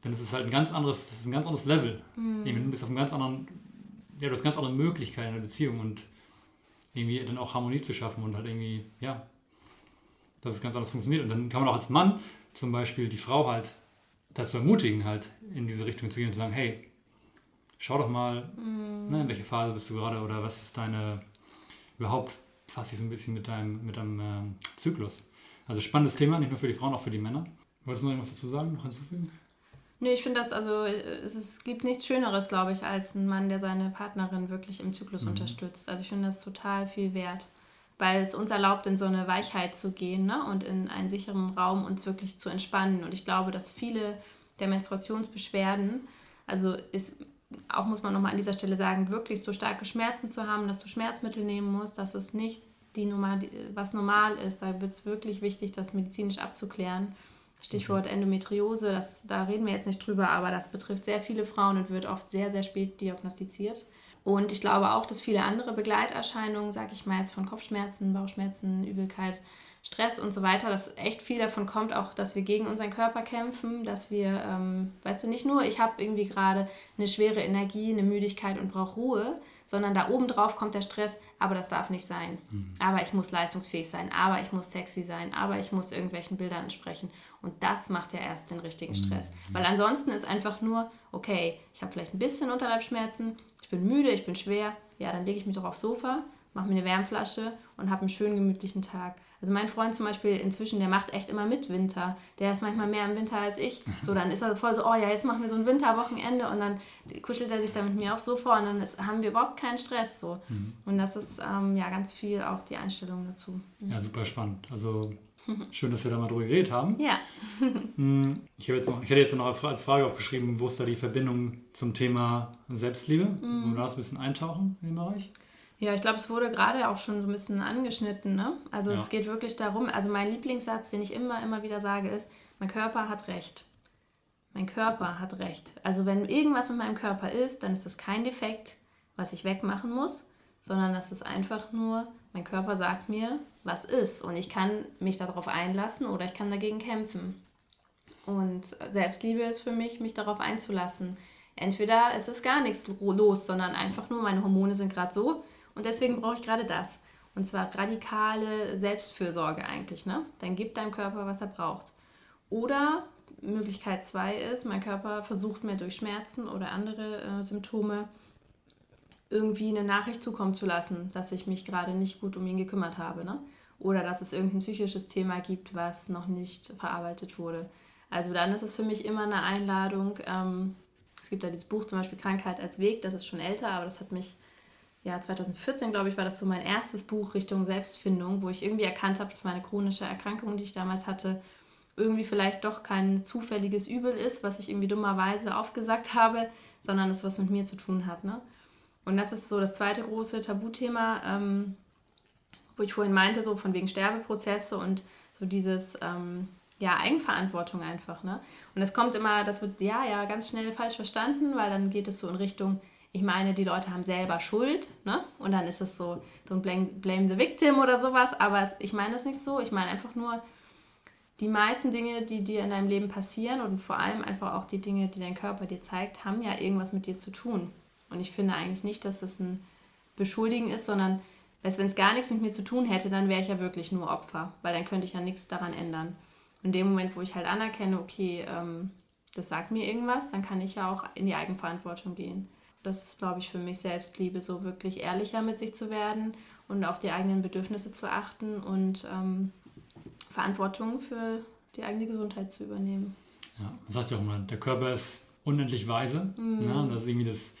dann ist es halt ein ganz anderes, das ist ein ganz anderes Level. Mhm. Du bist auf einem ganz anderen, ja, du hast ganz andere Möglichkeiten in der Beziehung und irgendwie dann auch Harmonie zu schaffen und halt irgendwie, ja, dass es ganz anders funktioniert. Und dann kann man auch als Mann zum Beispiel die Frau halt dazu ermutigen, halt in diese Richtung zu gehen und zu sagen, hey, schau doch mal, mhm. ne, in welcher Phase bist du gerade oder was ist deine, überhaupt fasse ich so ein bisschen mit deinem, mit deinem äh, Zyklus. Also spannendes Thema, nicht nur für die Frauen, auch für die Männer. Wolltest du noch irgendwas dazu sagen, noch hinzufügen? Nee, ich finde das, also es, es gibt nichts Schöneres, glaube ich, als ein Mann, der seine Partnerin wirklich im Zyklus mhm. unterstützt. Also ich finde das total viel wert, weil es uns erlaubt, in so eine Weichheit zu gehen ne? und in einen sicheren Raum uns wirklich zu entspannen. Und ich glaube, dass viele der Menstruationsbeschwerden, also ist auch muss man nochmal an dieser Stelle sagen, wirklich so starke Schmerzen zu haben, dass du Schmerzmittel nehmen musst, dass es nicht die normal, was normal ist. Da wird es wirklich wichtig, das medizinisch abzuklären. Stichwort Endometriose, das, da reden wir jetzt nicht drüber, aber das betrifft sehr viele Frauen und wird oft sehr, sehr spät diagnostiziert. Und ich glaube auch, dass viele andere Begleiterscheinungen, sage ich mal jetzt von Kopfschmerzen, Bauchschmerzen, Übelkeit, Stress und so weiter, dass echt viel davon kommt, auch dass wir gegen unseren Körper kämpfen, dass wir, ähm, weißt du, nicht nur, ich habe irgendwie gerade eine schwere Energie, eine Müdigkeit und brauche Ruhe, sondern da oben drauf kommt der Stress, aber das darf nicht sein. Mhm. Aber ich muss leistungsfähig sein, aber ich muss sexy sein, aber ich muss irgendwelchen Bildern entsprechen. Und das macht ja erst den richtigen mhm. Stress. Mhm. Weil ansonsten ist einfach nur, okay, ich habe vielleicht ein bisschen Unterleibschmerzen, ich bin müde, ich bin schwer, ja, dann lege ich mich doch aufs Sofa, mache mir eine Wärmflasche und habe einen schönen gemütlichen Tag. Also mein Freund zum Beispiel inzwischen, der macht echt immer mit Winter. Der ist manchmal mehr im Winter als ich. So, dann ist er voll so, oh ja, jetzt machen wir so ein Winterwochenende und dann kuschelt er sich da mit mir aufs Sofa und dann ist, haben wir überhaupt keinen Stress. So. Mhm. Und das ist ähm, ja ganz viel auch die Einstellung dazu. Ja, super spannend. Also schön, dass wir da mal drüber geredet haben. Ja. Hm, ich, jetzt noch, ich hätte jetzt noch als Frage aufgeschrieben, wo ist da die Verbindung zum Thema Selbstliebe? Mhm. Wollen wir da ein bisschen eintauchen in den Bereich? Ja, ich glaube, es wurde gerade auch schon so ein bisschen angeschnitten. Ne? Also ja. es geht wirklich darum, also mein Lieblingssatz, den ich immer, immer wieder sage, ist, mein Körper hat recht. Mein Körper hat recht. Also wenn irgendwas mit meinem Körper ist, dann ist das kein Defekt, was ich wegmachen muss, sondern das ist einfach nur, mein Körper sagt mir, was ist. Und ich kann mich darauf einlassen oder ich kann dagegen kämpfen. Und Selbstliebe ist für mich, mich darauf einzulassen. Entweder ist es gar nichts los, sondern einfach nur, meine Hormone sind gerade so, und deswegen brauche ich gerade das. Und zwar radikale Selbstfürsorge eigentlich. Ne? Dann gibt deinem Körper, was er braucht. Oder Möglichkeit zwei ist, mein Körper versucht mir durch Schmerzen oder andere äh, Symptome irgendwie eine Nachricht zukommen zu lassen, dass ich mich gerade nicht gut um ihn gekümmert habe. Ne? Oder dass es irgendein psychisches Thema gibt, was noch nicht verarbeitet wurde. Also dann ist es für mich immer eine Einladung. Ähm, es gibt ja dieses Buch zum Beispiel Krankheit als Weg, das ist schon älter, aber das hat mich ja, 2014, glaube ich, war das so mein erstes Buch Richtung Selbstfindung, wo ich irgendwie erkannt habe, dass meine chronische Erkrankung, die ich damals hatte, irgendwie vielleicht doch kein zufälliges Übel ist, was ich irgendwie dummerweise aufgesagt habe, sondern es was mit mir zu tun hat. Ne? Und das ist so das zweite große Tabuthema, ähm, wo ich vorhin meinte, so von wegen Sterbeprozesse und so dieses, ähm, ja, Eigenverantwortung einfach. Ne? Und das kommt immer, das wird ja, ja ganz schnell falsch verstanden, weil dann geht es so in Richtung, ich meine, die Leute haben selber Schuld, ne? Und dann ist es so, so ein blame, blame the victim oder sowas. Aber ich meine es nicht so. Ich meine einfach nur, die meisten Dinge, die dir in deinem Leben passieren und vor allem einfach auch die Dinge, die dein Körper dir zeigt, haben ja irgendwas mit dir zu tun. Und ich finde eigentlich nicht, dass das ein Beschuldigen ist, sondern wenn es gar nichts mit mir zu tun hätte, dann wäre ich ja wirklich nur Opfer, weil dann könnte ich ja nichts daran ändern. In dem Moment, wo ich halt anerkenne, okay, ähm, das sagt mir irgendwas, dann kann ich ja auch in die Eigenverantwortung gehen das ist, glaube ich, für mich Selbstliebe, so wirklich ehrlicher mit sich zu werden und auf die eigenen Bedürfnisse zu achten und ähm, Verantwortung für die eigene Gesundheit zu übernehmen. Ja, man sagt ja auch mal, der Körper ist unendlich weise. Mhm. Ne? Das ist irgendwie das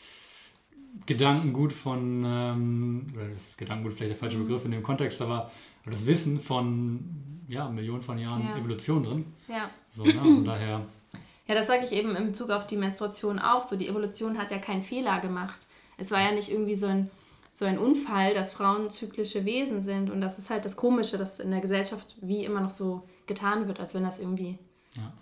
Gedankengut von, ähm, oder das Gedankengut ist vielleicht der falsche mhm. Begriff in dem Kontext, aber das Wissen von ja, Millionen von Jahren Ja. Evolution drin. Ja. So, ne? Und daher, Ja, das sage ich eben in Bezug auf die Menstruation auch. So, die Evolution hat ja keinen Fehler gemacht. Es war ja nicht irgendwie so ein, so ein Unfall, dass Frauen zyklische Wesen sind. Und das ist halt das Komische, dass in der Gesellschaft wie immer noch so getan wird, als wenn das irgendwie,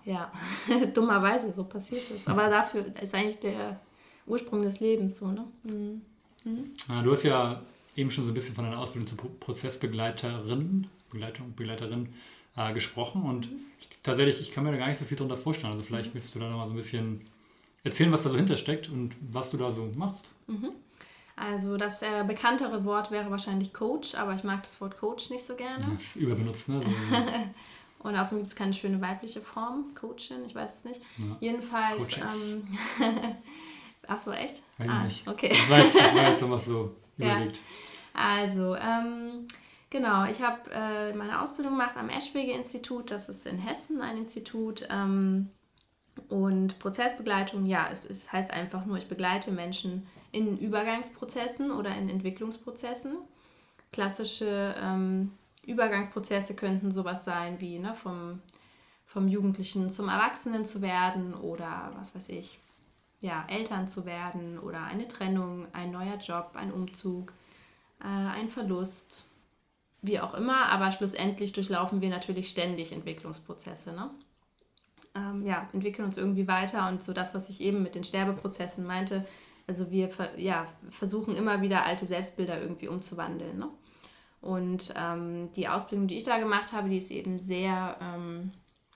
ja, dummerweise so passiert ist. Aber dafür ist eigentlich der Ursprung des Lebens so, ne? Mhm. äh, du hast ja eben schon so ein bisschen von deiner Ausbildung zur Pro- Prozessbegleiterin, Begleitung, Begleiterin äh, gesprochen. Und ich, tatsächlich, ich kann mir da gar nicht so viel drunter vorstellen. Also vielleicht willst du da nochmal so ein bisschen erzählen, was da so hintersteckt und was du da so machst. Also das äh, bekanntere Wort wäre wahrscheinlich Coach, aber ich mag das Wort Coach nicht so gerne. Ja, überbenutzt, ne? Und außerdem gibt es keine schöne weibliche Form, Coachin, ich weiß es nicht. Ja. Jedenfalls. Ähm, Ach so, echt? Weiß ich ah, nicht. Okay. Ich weiß, jetzt noch was so Ja. überlegt. Also, ähm, genau, ich habe äh, meine Ausbildung gemacht am Eschwege-Institut, das ist in Hessen ein Institut. Ähm, und Prozessbegleitung, ja, es, es heißt einfach nur, ich begleite Menschen in Übergangsprozessen oder in Entwicklungsprozessen. Klassische ähm, Übergangsprozesse könnten sowas sein wie ne, vom, vom Jugendlichen zum Erwachsenen zu werden oder was weiß ich, ja, Eltern zu werden oder eine Trennung, ein neuer Job, ein Umzug, äh, ein Verlust, wie auch immer, aber schlussendlich durchlaufen wir natürlich ständig Entwicklungsprozesse. Ne? Ähm, ja, entwickeln uns irgendwie weiter und so das, was ich eben mit den Sterbeprozessen meinte, also wir ja, versuchen immer wieder alte Selbstbilder irgendwie umzuwandeln. Ne? Und ähm, die Ausbildung, die ich da gemacht habe, die ist eben sehr ähm,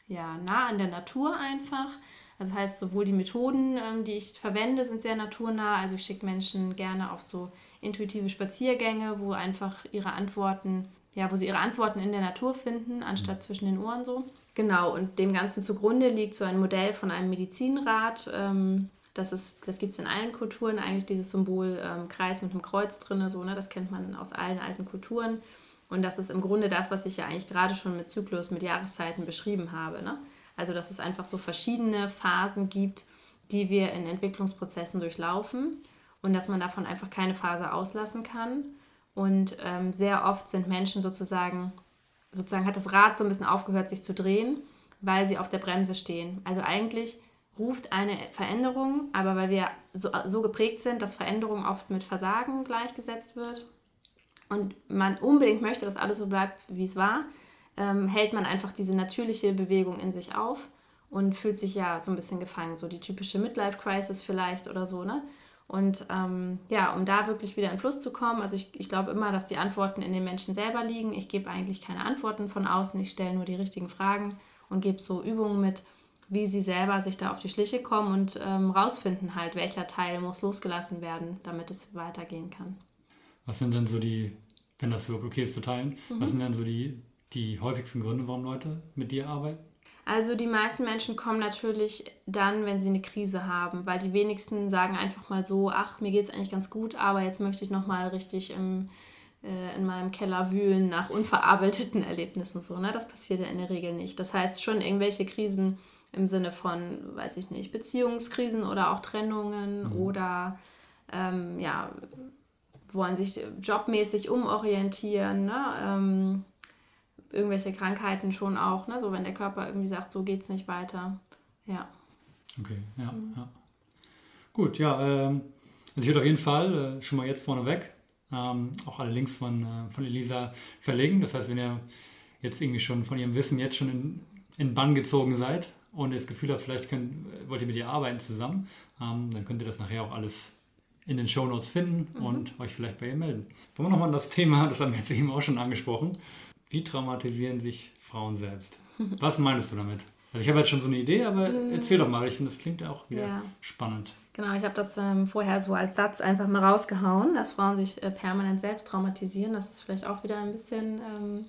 ja, nah an der Natur einfach. Das heißt, sowohl die Methoden, ähm, die ich verwende, sind sehr naturnah. Also ich schicke Menschen gerne auf so intuitive Spaziergänge, wo einfach ihre Antworten, ja, wo sie ihre Antworten in der Natur finden, anstatt zwischen den Ohren so. Genau, und dem Ganzen zugrunde liegt so ein Modell von einem Medizinrat. Ähm, das ist, das gibt es in allen Kulturen, eigentlich dieses Symbol ähm, Kreis mit einem Kreuz drin, so, ne? das kennt man aus allen alten Kulturen. Und das ist im Grunde das, was ich ja eigentlich gerade schon mit Zyklus, mit Jahreszeiten beschrieben habe. Ne? Also, dass es einfach so verschiedene Phasen gibt, die wir in Entwicklungsprozessen durchlaufen und dass man davon einfach keine Phase auslassen kann. Und ähm, sehr oft sind Menschen sozusagen, sozusagen hat das Rad so ein bisschen aufgehört, sich zu drehen, weil sie auf der Bremse stehen. Also eigentlich ruft eine Veränderung, aber weil wir so, so geprägt sind, dass Veränderung oft mit Versagen gleichgesetzt wird und man unbedingt möchte, dass alles so bleibt, wie es war, ähm, hält man einfach diese natürliche Bewegung in sich auf und fühlt sich ja so ein bisschen gefangen. So die typische Midlife-Crisis vielleicht oder so, ne? Und ähm, ja, um da wirklich wieder in Fluss zu kommen, also ich, ich glaube immer, dass die Antworten in den Menschen selber liegen. Ich gebe eigentlich keine Antworten von außen, ich stelle nur die richtigen Fragen und gebe so Übungen mit, wie sie selber sich da auf die Schliche kommen und ähm, rausfinden halt, welcher Teil muss losgelassen werden, damit es weitergehen kann. Was sind denn so die, wenn das überhaupt okay ist zu teilen, Mhm. was sind denn so die, die häufigsten Gründe, warum Leute mit dir arbeiten? Also die meisten Menschen kommen natürlich dann, wenn sie eine Krise haben, weil die wenigsten sagen einfach mal so, ach, mir geht es eigentlich ganz gut, aber jetzt möchte ich nochmal richtig im, äh, in meinem Keller wühlen nach unverarbeiteten Erlebnissen. So, ne? Das passiert ja in der Regel nicht. Das heißt schon irgendwelche Krisen im Sinne von, weiß ich nicht, Beziehungskrisen oder auch Trennungen oder ähm, ja, wollen sich jobmäßig umorientieren, ne? ähm, irgendwelche Krankheiten schon auch, ne? so wenn der Körper irgendwie sagt, so geht's nicht weiter. Ja. Okay, ja, Mhm. ja. Gut, ja, ähm, also ich würde auf jeden Fall äh, schon mal jetzt vorneweg ähm, auch alle Links von, äh, von Elisa verlinken. Das heißt, wenn ihr jetzt irgendwie schon von ihrem Wissen jetzt schon in, in Bann gezogen seid und ihr das Gefühl habt, vielleicht könnt, wollt ihr mit ihr arbeiten zusammen, ähm, dann könnt ihr das nachher auch alles in den Shownotes finden und euch vielleicht bei ihr melden. Wollen wir nochmal das Thema, das haben wir jetzt eben auch schon angesprochen. Wie traumatisieren sich Frauen selbst? Was meinst du damit? Also ich habe jetzt schon so eine Idee, aber erzähl doch mal, ich finde, das klingt auch wieder Ja. spannend. Genau, ich habe das ähm, vorher so als Satz einfach mal rausgehauen, dass Frauen sich äh, permanent selbst traumatisieren. Das ist vielleicht auch wieder ein bisschen, ähm,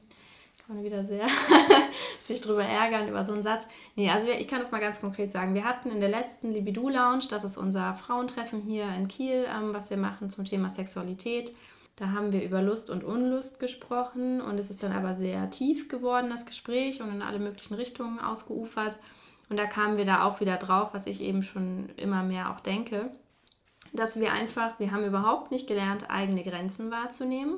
kann man wieder sehr sich drüber ärgern über so einen Satz. Nee, also wir- ich kann das mal ganz konkret sagen. Wir hatten in der letzten Libido Lounge, das ist unser Frauentreffen hier in Kiel, ähm, was wir machen zum Thema Sexualität. Da haben wir über Lust und Unlust gesprochen und es ist dann aber sehr tief geworden, das Gespräch, und in alle möglichen Richtungen ausgeufert. Und da kamen wir da auch wieder drauf, was ich eben schon immer mehr auch denke, dass wir einfach, wir haben überhaupt nicht gelernt, eigene Grenzen wahrzunehmen.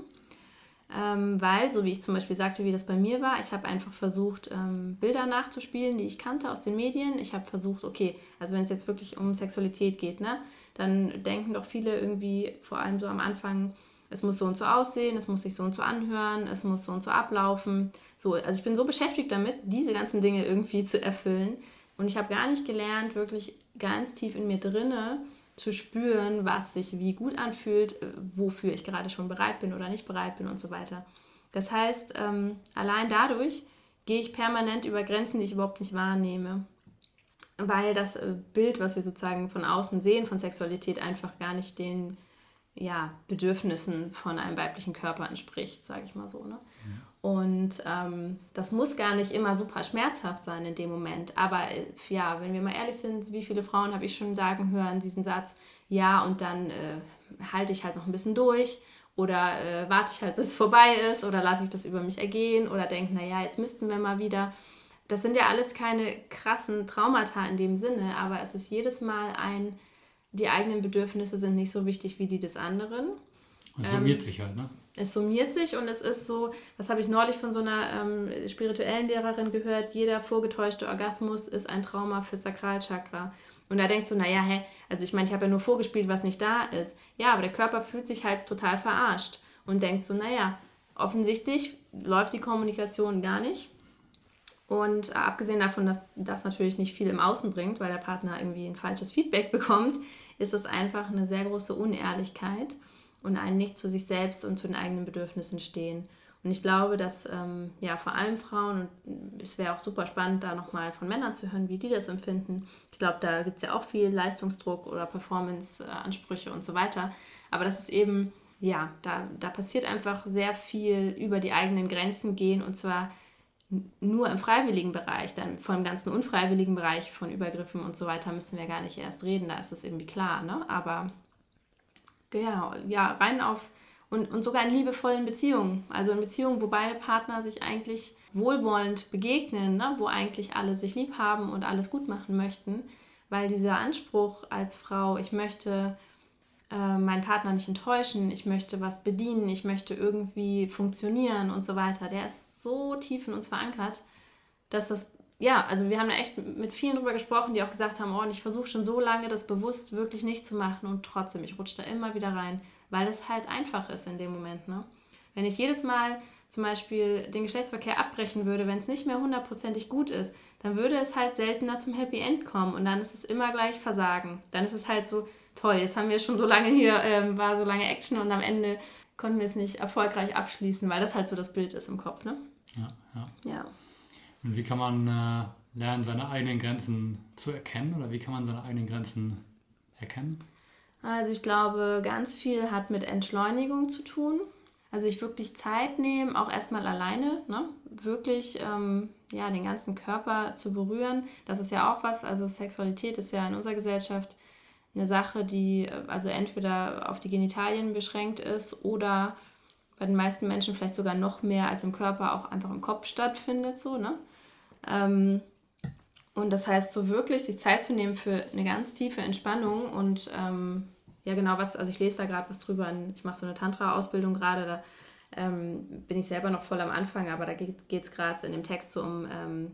Ähm, weil, so wie ich zum Beispiel sagte, wie das bei mir war, ich habe einfach versucht, ähm, Bilder nachzuspielen, die ich kannte aus den Medien. Ich habe versucht, okay, also wenn es jetzt wirklich um Sexualität geht, ne, dann denken doch viele irgendwie, vor allem so am Anfang, es muss so und so aussehen, es muss sich so und so anhören, es muss so und so ablaufen. So, also ich bin so beschäftigt damit, diese ganzen Dinge irgendwie zu erfüllen. Und ich habe gar nicht gelernt, wirklich ganz tief in mir drinne zu spüren, was sich wie gut anfühlt, äh, wofür ich gerade schon bereit bin oder nicht bereit bin und so weiter. Das heißt, ähm, allein dadurch gehe ich permanent über Grenzen, die ich überhaupt nicht wahrnehme. Weil das äh, Bild, was wir sozusagen von außen sehen, von Sexualität, einfach gar nicht den ja, Bedürfnissen von einem weiblichen Körper entspricht, sage ich mal so. Ne? Mhm. Und ähm, das muss gar nicht immer super schmerzhaft sein in dem Moment. Aber äh, ja, wenn wir mal ehrlich sind, wie viele Frauen habe ich schon sagen hören, diesen Satz, ja, und dann äh, halte ich halt noch ein bisschen durch oder äh, warte ich halt, bis es vorbei ist oder lasse ich das über mich ergehen oder denke, naja, jetzt müssten wir mal wieder. Das sind ja alles keine krassen Traumata in dem Sinne, aber es ist jedes Mal ein, die eigenen Bedürfnisse sind nicht so wichtig wie die des anderen. Es summiert ähm, sich halt, ne? Es summiert sich und es ist so, das habe ich neulich von so einer ähm, spirituellen Lehrerin gehört, jeder vorgetäuschte Orgasmus ist ein Trauma fürs Sakralchakra. Und da denkst du, naja, hä, also ich meine, ich habe ja nur vorgespielt, was nicht da ist. Ja, aber der Körper fühlt sich halt total verarscht und denkt so, naja, offensichtlich läuft die Kommunikation gar nicht. Und abgesehen davon, dass das natürlich nicht viel im Außen bringt, weil der Partner irgendwie ein falsches Feedback bekommt, ist es einfach eine sehr große Unehrlichkeit und einen nicht zu sich selbst und zu den eigenen Bedürfnissen stehen. Und ich glaube, dass ähm, ja vor allem Frauen, und es wäre auch super spannend, da nochmal von Männern zu hören, wie die das empfinden. Ich glaube, da gibt es ja auch viel Leistungsdruck oder Performance-Ansprüche und so weiter. Aber das ist eben, ja, da, da passiert einfach sehr viel über die eigenen Grenzen gehen und zwar nur im freiwilligen Bereich, dann vom ganzen unfreiwilligen Bereich von Übergriffen und so weiter müssen wir gar nicht erst reden, da ist das irgendwie klar, ne? Aber Genau, ja, rein auf und, und sogar in liebevollen Beziehungen. Also in Beziehungen, wo beide Partner sich eigentlich wohlwollend begegnen, ne? wo eigentlich alle sich lieb haben und alles gut machen möchten. Weil dieser Anspruch als Frau, ich möchte äh, meinen Partner nicht enttäuschen, ich möchte was bedienen, ich möchte irgendwie funktionieren und so weiter, der ist so tief in uns verankert, dass das ja, also wir haben da echt mit vielen drüber gesprochen, die auch gesagt haben, oh, ich versuche schon so lange, das bewusst wirklich nicht zu machen und trotzdem, ich rutsche da immer wieder rein, weil es halt einfach ist in dem Moment. Ne? Wenn ich jedes Mal zum Beispiel den Geschlechtsverkehr abbrechen würde, wenn es nicht mehr hundertprozentig gut ist, dann würde es halt seltener zum Happy End kommen und dann ist es immer gleich Versagen. Dann ist es halt so, toll, jetzt haben wir schon so lange hier, ähm, war so lange Action und am Ende konnten wir es nicht erfolgreich abschließen, weil das halt so das Bild ist im Kopf. Ne? Ja, ja. ja. Und wie kann man äh, lernen, seine eigenen Grenzen zu erkennen oder wie kann man seine eigenen Grenzen erkennen? Also ich glaube, ganz viel hat mit Entschleunigung zu tun. Also sich wirklich Zeit nehmen, auch erstmal alleine, ne? wirklich ähm, ja, den ganzen Körper zu berühren. Das ist ja auch was, also Sexualität ist ja in unserer Gesellschaft eine Sache, die äh, also entweder auf die Genitalien beschränkt ist oder bei den meisten Menschen vielleicht sogar noch mehr als im Körper auch einfach im Kopf stattfindet. So, ne? Ähm, und das heißt, so wirklich sich Zeit zu nehmen für eine ganz tiefe Entspannung und ähm, ja, genau was, also ich lese da gerade was drüber, ich mache so eine Tantra-Ausbildung gerade, da ähm, bin ich selber noch voll am Anfang, aber da geht es gerade in dem Text so um ähm,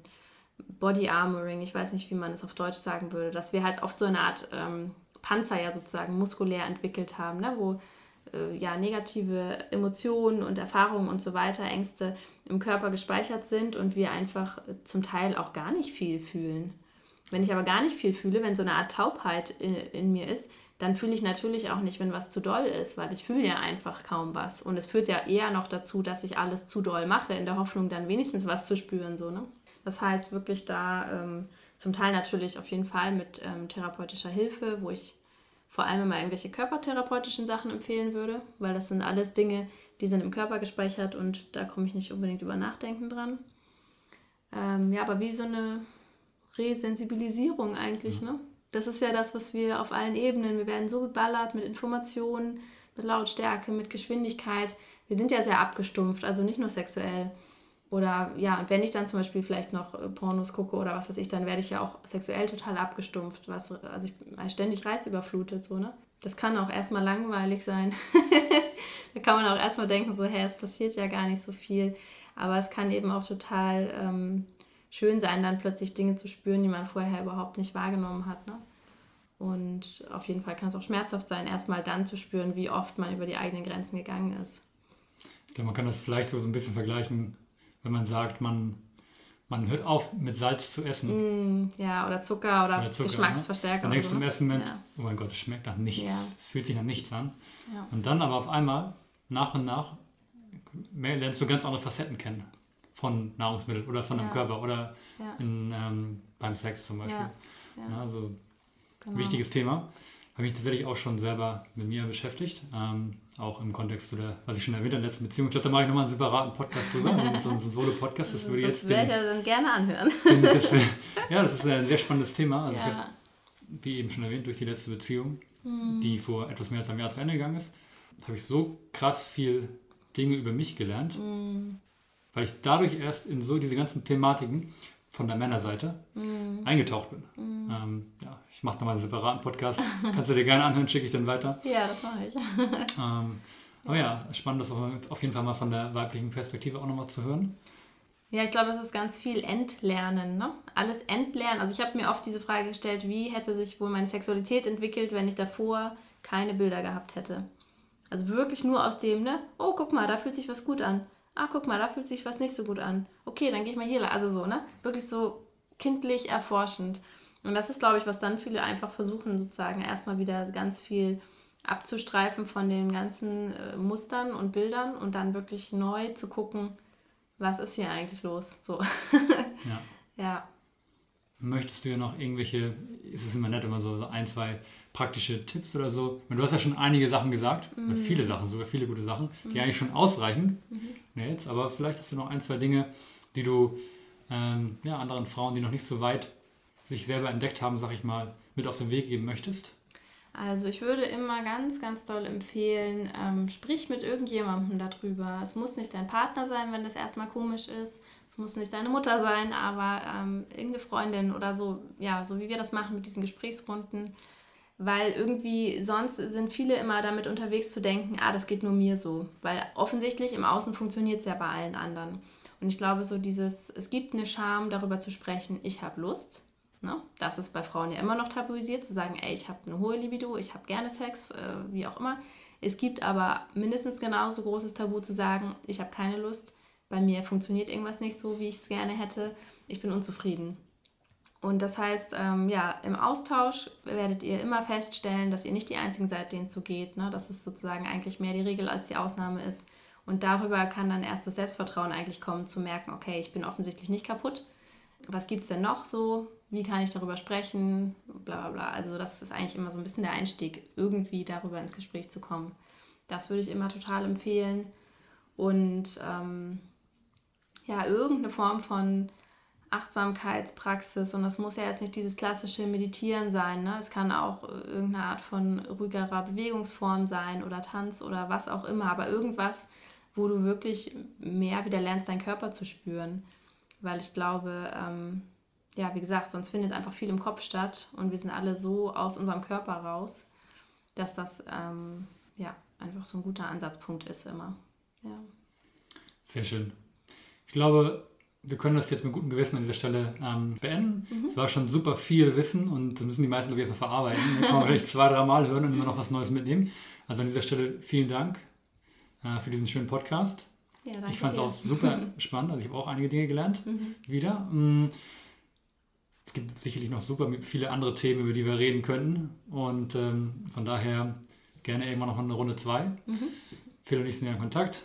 Body Armoring, ich weiß nicht, wie man es auf Deutsch sagen würde, dass wir halt oft so eine Art ähm, Panzer ja sozusagen muskulär entwickelt haben, ne, wo ja, negative Emotionen und Erfahrungen und so weiter, Ängste im Körper gespeichert sind und wir einfach zum Teil auch gar nicht viel fühlen. Wenn ich aber gar nicht viel fühle, wenn so eine Art Taubheit in, in mir ist, dann fühle ich natürlich auch nicht, wenn was zu doll ist, weil ich fühle ja einfach kaum was. Und es führt ja eher noch dazu, dass ich alles zu doll mache, in der Hoffnung, dann wenigstens was zu spüren. So, ne? Das heißt wirklich da ähm, zum Teil natürlich auf jeden Fall mit ähm, therapeutischer Hilfe, wo ich vor allem immer irgendwelche körpertherapeutischen Sachen empfehlen würde, weil das sind alles Dinge, die sind im Körper gespeichert und da komme ich nicht unbedingt über Nachdenken dran. Ähm, ja, aber wie so eine Resensibilisierung eigentlich, mhm. ne? Das ist ja das, was wir auf allen Ebenen, wir werden so geballert mit Informationen, mit Lautstärke, mit Geschwindigkeit. Wir sind ja sehr abgestumpft, also nicht nur sexuell. Oder ja, und wenn ich dann zum Beispiel vielleicht noch äh, Pornos gucke oder was weiß ich, dann werde ich ja auch sexuell total abgestumpft, was, also ich ständig reizüberflutet, so, ne? Das kann auch erstmal langweilig sein. da kann man auch erstmal denken, so, hä, es passiert ja gar nicht so viel. Aber es kann eben auch total ähm, schön sein, dann plötzlich Dinge zu spüren, die man vorher überhaupt nicht wahrgenommen hat. Ne? Und auf jeden Fall kann es auch schmerzhaft sein, erstmal dann zu spüren, wie oft man über die eigenen Grenzen gegangen ist. Ich glaube, man kann das vielleicht so ein bisschen vergleichen, wenn man sagt, man, man hört auf, mit Salz zu essen. Mm, ja, oder Zucker oder, oder Zucker, Geschmacksverstärker. Ne? Dann denkst du im ne? ersten Moment, ja. oh mein Gott, es schmeckt nach nichts. Ja. Es fühlt sich nach nichts an. Ja. Und dann aber auf einmal, nach und nach, lernst du ganz andere Facetten kennen von Nahrungsmitteln oder von deinem Körper oder in, ähm, beim Sex zum Beispiel. also genau. wichtiges Thema. Habe mich tatsächlich auch schon selber mit mir beschäftigt. Ähm, auch im Kontext zu der, was ich schon erwähnt habe, der letzten Beziehung. Ich glaube, da mache ich nochmal einen separaten Podcast drüber, so, so ein Solo-Podcast. Das, das würde jetzt. Das werde ich ja dann gerne anhören. Den, das, ja, das ist ein sehr spannendes Thema. Also ja. ich habe, wie eben schon erwähnt, durch die letzte Beziehung, mhm. die vor etwas mehr als einem Jahr zu Ende gegangen ist, habe ich so krass viel Dinge über mich gelernt, mhm. weil ich dadurch erst in so diese ganzen Thematiken von der Männerseite mm. eingetaucht bin. Mm. Ähm, ja, ich mache da mal einen separaten Podcast. Kannst du dir gerne anhören, schicke ich dann weiter. Ja, das mache ich. ähm, aber ja, spannend, das auf jeden Fall mal von der weiblichen Perspektive auch nochmal zu hören. Ja, ich glaube, es ist ganz viel Entlernen. Ne? Alles entlernen. Also ich habe mir oft diese Frage gestellt, wie hätte sich wohl meine Sexualität entwickelt, wenn ich davor keine Bilder gehabt hätte. Also wirklich nur aus dem, ne? Oh, guck mal, da fühlt sich was gut an ah, guck mal, da fühlt sich was nicht so gut an. Okay, dann gehe ich mal hier. Also so, ne? Wirklich so kindlich erforschend. Und das ist, glaube ich, was dann viele einfach versuchen, sozusagen erstmal wieder ganz viel abzustreifen von den ganzen äh, Mustern und Bildern und dann wirklich neu zu gucken, was ist hier eigentlich los. So. ja. ja. Möchtest du ja noch irgendwelche, ist es immer nett, immer so ein, zwei praktische Tipps oder so? Du hast ja schon einige Sachen gesagt, mhm. viele Sachen, sogar viele gute Sachen, die mhm. eigentlich schon ausreichen. Mhm. Mails, aber vielleicht hast du noch ein, zwei Dinge, die du ähm, ja, anderen Frauen, die noch nicht so weit sich selber entdeckt haben, sag ich mal, mit auf den Weg geben möchtest. Also ich würde immer ganz, ganz doll empfehlen, ähm, sprich mit irgendjemandem darüber. Es muss nicht dein Partner sein, wenn das erstmal komisch ist. Es muss nicht deine Mutter sein, aber ähm, irgendeine Freundin oder so, ja, so wie wir das machen mit diesen Gesprächsrunden weil irgendwie sonst sind viele immer damit unterwegs zu denken, ah, das geht nur mir so, weil offensichtlich im Außen funktioniert es ja bei allen anderen. Und ich glaube, so dieses, es gibt eine Scham, darüber zu sprechen, ich habe Lust. Ne? Das ist bei Frauen ja immer noch tabuisiert, zu sagen, ey, ich habe eine hohe Libido, ich habe gerne Sex, äh, wie auch immer. Es gibt aber mindestens genauso großes Tabu zu sagen, ich habe keine Lust, bei mir funktioniert irgendwas nicht so, wie ich es gerne hätte, ich bin unzufrieden. Und das heißt, ähm, ja, im Austausch werdet ihr immer feststellen, dass ihr nicht die einzigen seid, denen es so geht. Ne? Dass es sozusagen eigentlich mehr die Regel als die Ausnahme ist. Und darüber kann dann erst das Selbstvertrauen eigentlich kommen, zu merken, okay, ich bin offensichtlich nicht kaputt. Was gibt es denn noch so? Wie kann ich darüber sprechen? Bla bla bla. Also das ist eigentlich immer so ein bisschen der Einstieg, irgendwie darüber ins Gespräch zu kommen. Das würde ich immer total empfehlen. Und ähm, ja, irgendeine Form von Achtsamkeitspraxis und das muss ja jetzt nicht dieses klassische Meditieren sein. Ne? Es kann auch äh, irgendeine Art von ruhigerer Bewegungsform sein oder Tanz oder was auch immer, aber irgendwas, wo du wirklich mehr wieder lernst, deinen Körper zu spüren. Weil ich glaube, ähm, ja, wie gesagt, sonst findet einfach viel im Kopf statt und wir sind alle so aus unserem Körper raus, dass das ähm, ja einfach so ein guter Ansatzpunkt ist immer. Ja. Sehr schön. Ich glaube, wir können das jetzt mit gutem Gewissen an dieser Stelle ähm, beenden. Mhm. Es war schon super viel Wissen und das müssen die meisten, glaube ich, erstmal verarbeiten. Wir können vielleicht zwei, drei Mal hören und immer noch was Neues mitnehmen. Also an dieser Stelle vielen Dank äh, für diesen schönen Podcast. Ja, ich fand es auch super spannend. Also ich habe auch einige Dinge gelernt mhm. wieder. Mm, es gibt sicherlich noch super viele andere Themen, über die wir reden könnten. Und ähm, von daher gerne irgendwann noch eine Runde zwei. Mhm. Phil und ich sind ja in Kontakt.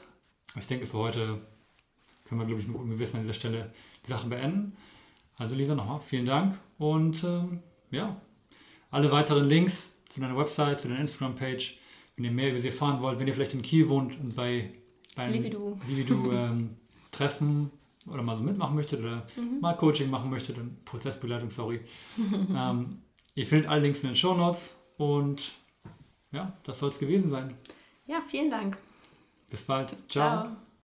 Aber ich denke, für heute können wir, glaube ich, mit gutem Gewissen an dieser Stelle die Sache beenden. Also Lisa, nochmal vielen Dank und ähm, ja, alle weiteren Links zu deiner Website, zu deiner Instagram-Page, wenn ihr mehr über sie erfahren wollt, wenn ihr vielleicht in Kiel wohnt und bei beim Libido ähm, Treffen oder mal so mitmachen möchtet oder mhm. mal Coaching machen möchtet, und Prozessbegleitung, sorry. ähm, ihr findet alle Links in den Show Notes und ja, das soll es gewesen sein. Ja, vielen Dank. Bis bald. Ciao. Ciao.